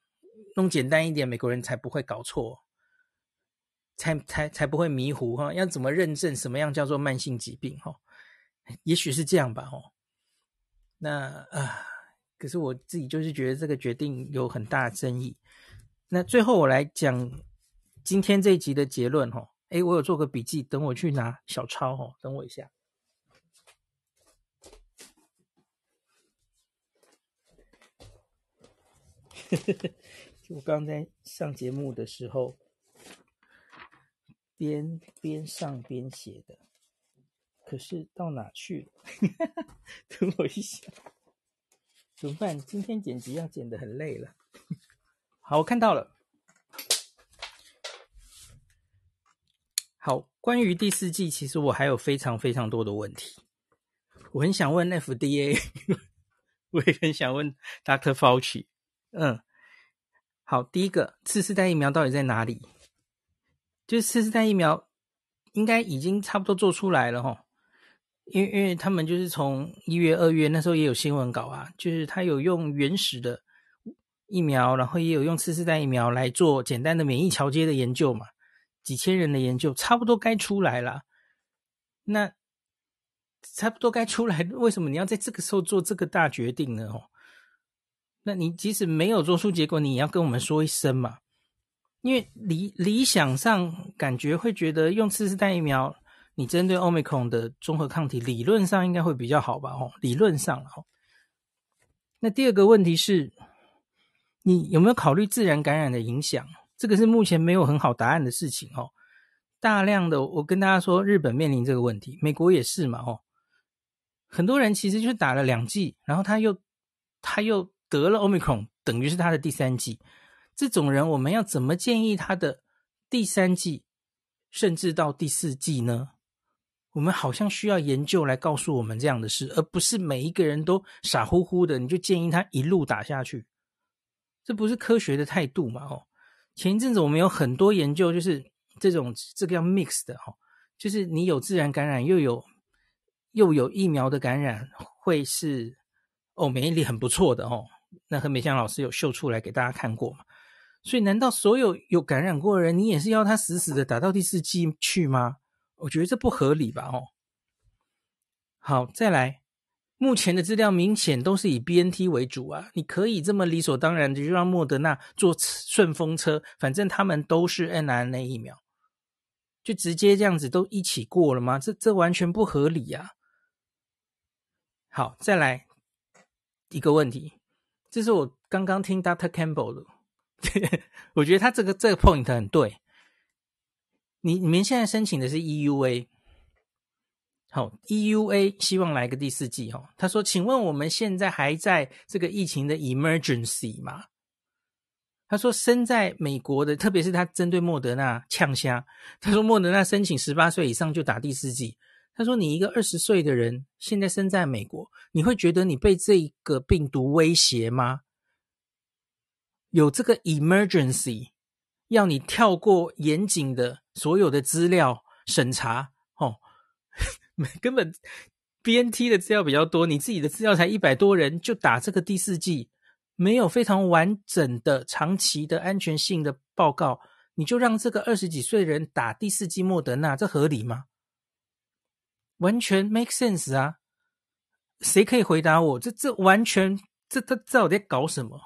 弄简单一点，美国人才不会搞错。才才才不会迷糊哈，要怎么认证什么样叫做慢性疾病哈？也许是这样吧哈。那啊，可是我自己就是觉得这个决定有很大的争议。那最后我来讲今天这一集的结论哈。诶，我有做个笔记，等我去拿小抄哈，等我一下。我刚刚在上节目的时候，边边上边写的，可是到哪去了？等我一下，怎么办？今天剪辑要剪得很累了。好，我看到了。好，关于第四季，其实我还有非常非常多的问题。我很想问 FDA，我也很想问 Dr. Fauci。嗯，好，第一个次世代疫苗到底在哪里？就是次世代疫苗应该已经差不多做出来了哈，因为因为他们就是从一月、二月那时候也有新闻稿啊，就是他有用原始的疫苗，然后也有用次世代疫苗来做简单的免疫桥接的研究嘛。几千人的研究差不多该出来了，那差不多该出来，为什么你要在这个时候做这个大决定呢？哦，那你即使没有做出结果，你也要跟我们说一声嘛，因为理理想上感觉会觉得用次世代疫苗，你针对 Omicron 的综合抗体理论上应该会比较好吧？哦，理论上哦。那第二个问题是，你有没有考虑自然感染的影响？这个是目前没有很好答案的事情哦。大量的，我跟大家说，日本面临这个问题，美国也是嘛哦。很多人其实就是打了两剂，然后他又他又得了 Omicron，等于是他的第三季。这种人，我们要怎么建议他的第三季，甚至到第四季呢？我们好像需要研究来告诉我们这样的事，而不是每一个人都傻乎乎的，你就建议他一路打下去，这不是科学的态度嘛哦。前一阵子我们有很多研究，就是这种这个叫 mix 的哈，就是你有自然感染又有又有疫苗的感染，会是哦免疫力很不错的哦。那何美香老师有秀出来给大家看过嘛？所以难道所有有感染过的人，你也是要他死死的打到第四剂去吗？我觉得这不合理吧？哦，好，再来。目前的资料明显都是以 BNT 为主啊，你可以这么理所当然的就让莫德纳坐顺风车，反正他们都是 n R N A 疫苗，就直接这样子都一起过了吗？这这完全不合理啊！好，再来一个问题，这是我刚刚听 Dr. Campbell 的，我觉得他这个这个 point 很对。你你们现在申请的是 EUA。好，EUA 希望来个第四季哈。他说：“请问我们现在还在这个疫情的 emergency 吗？”他说：“身在美国的，特别是他针对莫德纳呛虾。他说莫德纳申请十八岁以上就打第四季。他说你一个二十岁的人现在身在美国，你会觉得你被这个病毒威胁吗？有这个 emergency 要你跳过严谨的所有的资料审查哦？” 根本 BNT 的资料比较多，你自己的资料才一百多人就打这个第四剂，没有非常完整的长期的安全性的报告，你就让这个二十几岁的人打第四剂莫德纳，这合理吗？完全 make sense 啊！谁可以回答我？这这完全这他到底在搞什么？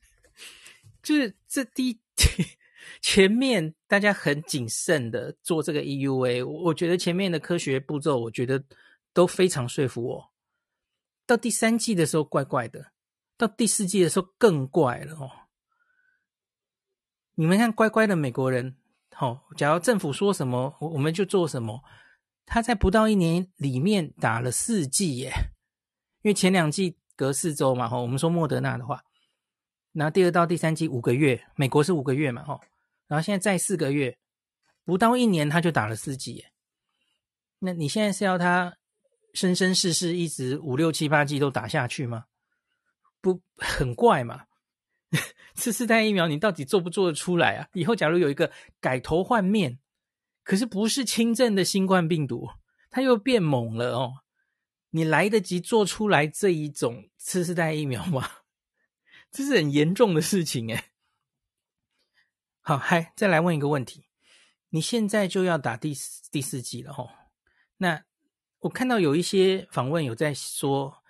就是这第。前面大家很谨慎的做这个 EUA，我觉得前面的科学步骤，我觉得都非常说服我。到第三季的时候怪怪的，到第四季的时候更怪了哦。你们看乖乖的美国人，好，假如政府说什么，我我们就做什么。他在不到一年里面打了四剂耶，因为前两季隔四周嘛，哈，我们说莫德纳的话，那第二到第三季五个月，美国是五个月嘛，哈。然后现在再四个月，不到一年他就打了四剂，那你现在是要他生生世世一直五六七八季都打下去吗？不，很怪嘛。次世代疫苗你到底做不做得出来啊？以后假如有一个改头换面，可是不是轻症的新冠病毒，它又变猛了哦，你来得及做出来这一种次世代疫苗吗？这是很严重的事情诶。好，嗨，再来问一个问题，你现在就要打第四第四剂了吼？那我看到有一些访问有在说，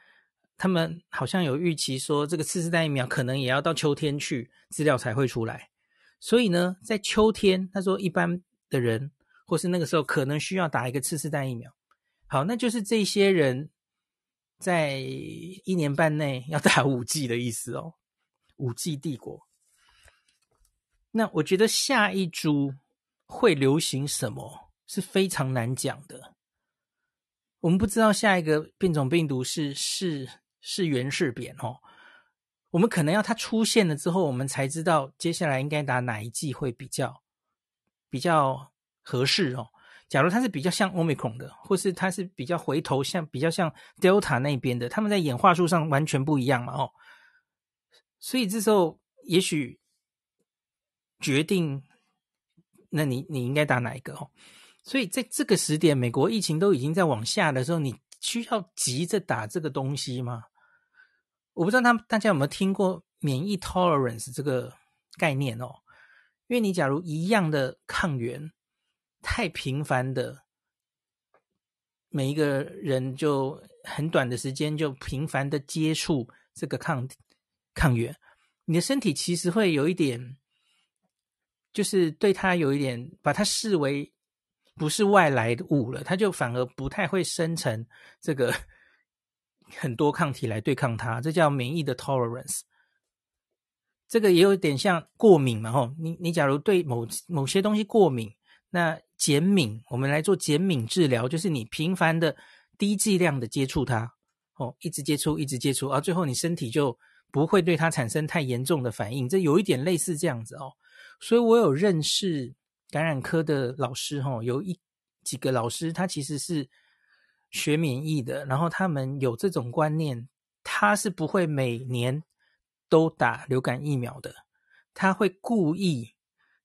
他们好像有预期说，这个次世代疫苗可能也要到秋天去，资料才会出来。所以呢，在秋天，他说一般的人或是那个时候可能需要打一个次世代疫苗。好，那就是这些人在一年半内要打五剂的意思哦，五 G 帝国。那我觉得下一株会流行什么是非常难讲的。我们不知道下一个变种病毒是是是圆是扁哦。我们可能要它出现了之后，我们才知道接下来应该打哪一剂会比较比较合适哦。假如它是比较像 Omicron 的，或是它是比较回头像比较像 Delta 那边的，他们在演化树上完全不一样嘛哦。所以这时候也许决定，那你你应该打哪一个哦？所以在这个时点，美国疫情都已经在往下的时候，你需要急着打这个东西吗？我不知道他们大家有没有听过免疫 tolerance 这个概念哦？因为你假如一样的抗原太频繁的，每一个人就很短的时间就频繁的接触这个抗抗原，你的身体其实会有一点，就是对它有一点把它视为不是外来的物了，它就反而不太会生成这个。很多抗体来对抗它，这叫免疫的 tolerance。这个也有点像过敏嘛，吼，你你假如对某某些东西过敏，那减敏，我们来做减敏治疗，就是你频繁的低剂量的接触它，哦，一直接触，一直接触，而最后你身体就不会对它产生太严重的反应，这有一点类似这样子哦。所以我有认识感染科的老师，吼，有一几个老师，他其实是。学免疫的，然后他们有这种观念，他是不会每年都打流感疫苗的，他会故意，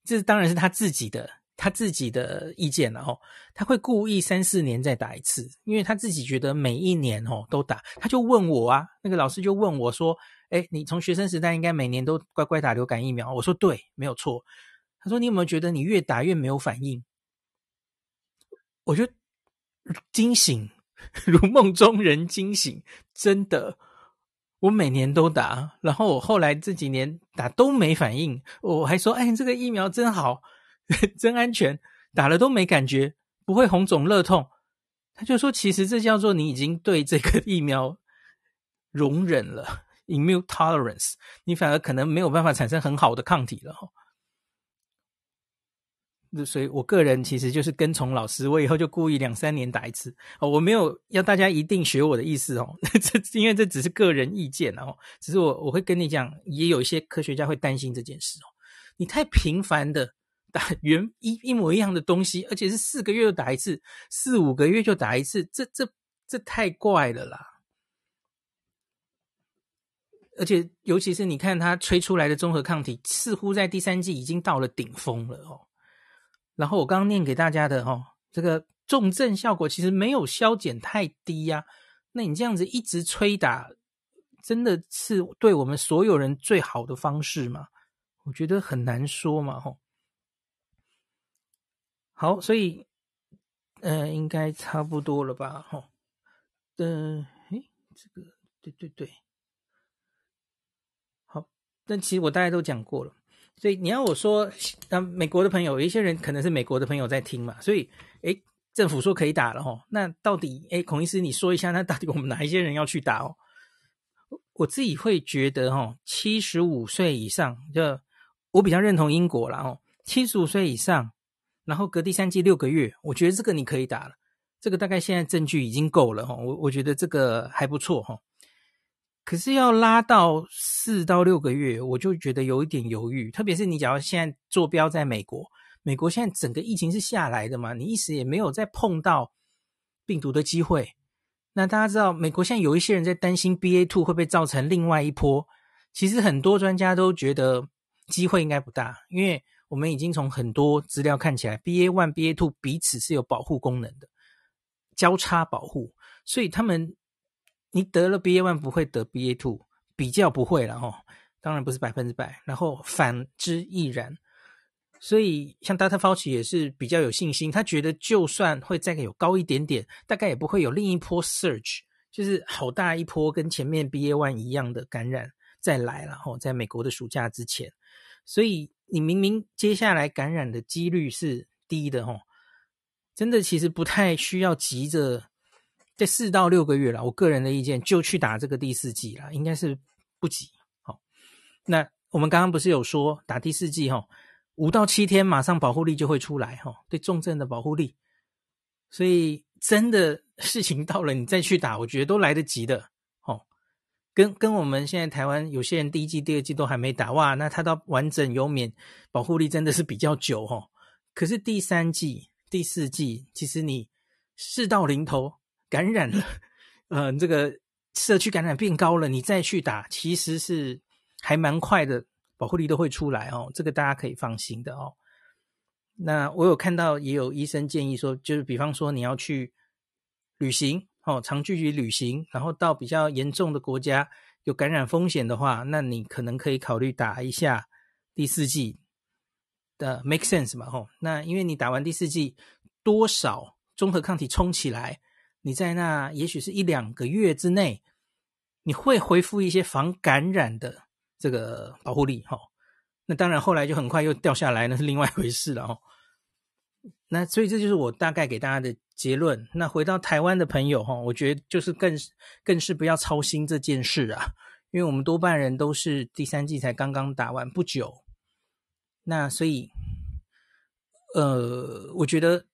这当然是他自己的他自己的意见了哦，他会故意三四年再打一次，因为他自己觉得每一年哦都打，他就问我啊，那个老师就问我说，哎，你从学生时代应该每年都乖乖打流感疫苗，我说对，没有错，他说你有没有觉得你越打越没有反应？我就。惊醒，如梦中人惊醒，真的，我每年都打，然后我后来这几年打都没反应，我还说，哎，这个疫苗真好，真安全，打了都没感觉，不会红肿热痛。他就说，其实这叫做你已经对这个疫苗容忍了，immune tolerance，你反而可能没有办法产生很好的抗体了。所以，我个人其实就是跟从老师，我以后就故意两三年打一次哦。我没有要大家一定学我的意思哦，这因为这只是个人意见哦。只是我我会跟你讲，也有一些科学家会担心这件事哦。你太频繁的打原一一模一样的东西，而且是四个月就打一次，四五个月就打一次，这这这太怪了啦。而且，尤其是你看它吹出来的综合抗体，似乎在第三季已经到了顶峰了哦。然后我刚刚念给大家的哦，这个重症效果其实没有消减太低呀。那你这样子一直催打，真的是对我们所有人最好的方式吗？我觉得很难说嘛，吼。好，所以呃，应该差不多了吧，吼。嗯，诶，这个对对对，好，但其实我大概都讲过了。所以你要我说，那美国的朋友，有一些人可能是美国的朋友在听嘛，所以，诶，政府说可以打了哦，那到底，诶，孔医师你说一下，那到底我们哪一些人要去打哦？我自己会觉得哦，七十五岁以上，就我比较认同英国啦哦，七十五岁以上，然后隔第三季六个月，我觉得这个你可以打了，这个大概现在证据已经够了哈，我我觉得这个还不错哈。可是要拉到四到六个月，我就觉得有一点犹豫。特别是你假如现在坐标在美国，美国现在整个疫情是下来的嘛，你一时也没有再碰到病毒的机会。那大家知道，美国现在有一些人在担心 BA.2 会不会造成另外一波。其实很多专家都觉得机会应该不大，因为我们已经从很多资料看起来，BA.1、BA.2 彼此是有保护功能的，交叉保护，所以他们。你得了 BA one 不会得 BA two，比较不会了哦，当然不是百分之百，然后反之亦然。所以像 Dr. Fauci 也是比较有信心，他觉得就算会再有高一点点，大概也不会有另一波 surge，就是好大一波，跟前面 BA one 一样的感染再来了吼，在美国的暑假之前，所以你明明接下来感染的几率是低的哦，真的其实不太需要急着在四到六个月了。我个人的意见就去打这个第四剂了，应该是不急。好，那我们刚刚不是有说打第四剂哈，五到七天马上保护力就会出来哈，对重症的保护力，所以。真的事情到了，你再去打，我觉得都来得及的。跟跟我们现在台湾有些人第一季、第二季都还没打，哇，那他到完整有免保护力真的是比较久哦。可是第三季、第四季，其实你事到临头感染了，呃，这个社区感染变高了，你再去打，其实是还蛮快的，保护力都会出来哦。这个大家可以放心的哦。那我有看到，也有医生建议说，就是比方说你要去旅行，哦，长距离旅行，然后到比较严重的国家有感染风险的话，那你可能可以考虑打一下第四剂的，make sense 嘛，吼。那因为你打完第四剂，多少中和抗体冲起来，你在那也许是一两个月之内，你会恢复一些防感染的这个保护力，吼。那当然，后来就很快又掉下来，那是另外一回事了哦。那所以这就是我大概给大家的结论。那回到台湾的朋友哈，我觉得就是更更是不要操心这件事啊，因为我们多半人都是第三季才刚刚打完不久。那所以，呃，我觉得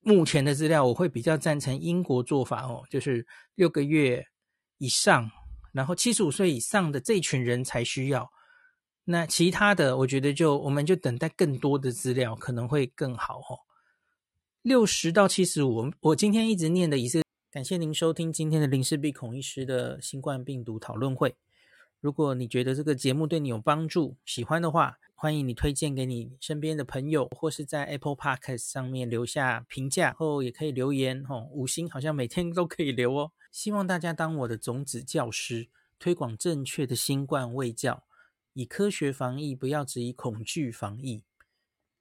目前的资料我会比较赞成英国做法哦，就是六个月以上，然后七十五岁以上的这群人才需要。那其他的，我觉得就我们就等待更多的资料，可能会更好哦。六十到七十五，我今天一直念的也是感谢您收听今天的林氏璧孔医师的新冠病毒讨论会。如果你觉得这个节目对你有帮助，喜欢的话，欢迎你推荐给你身边的朋友，或是在 Apple Podcast 上面留下评价，后也可以留言哦。五星好像每天都可以留哦。希望大家当我的种子教师，推广正确的新冠卫教。以科学防疫，不要只以恐惧防疫。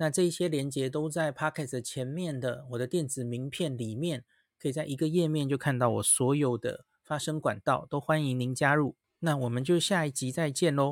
那这一些连接都在 Pocket 前面的我的电子名片里面，可以在一个页面就看到我所有的发声管道，都欢迎您加入。那我们就下一集再见喽。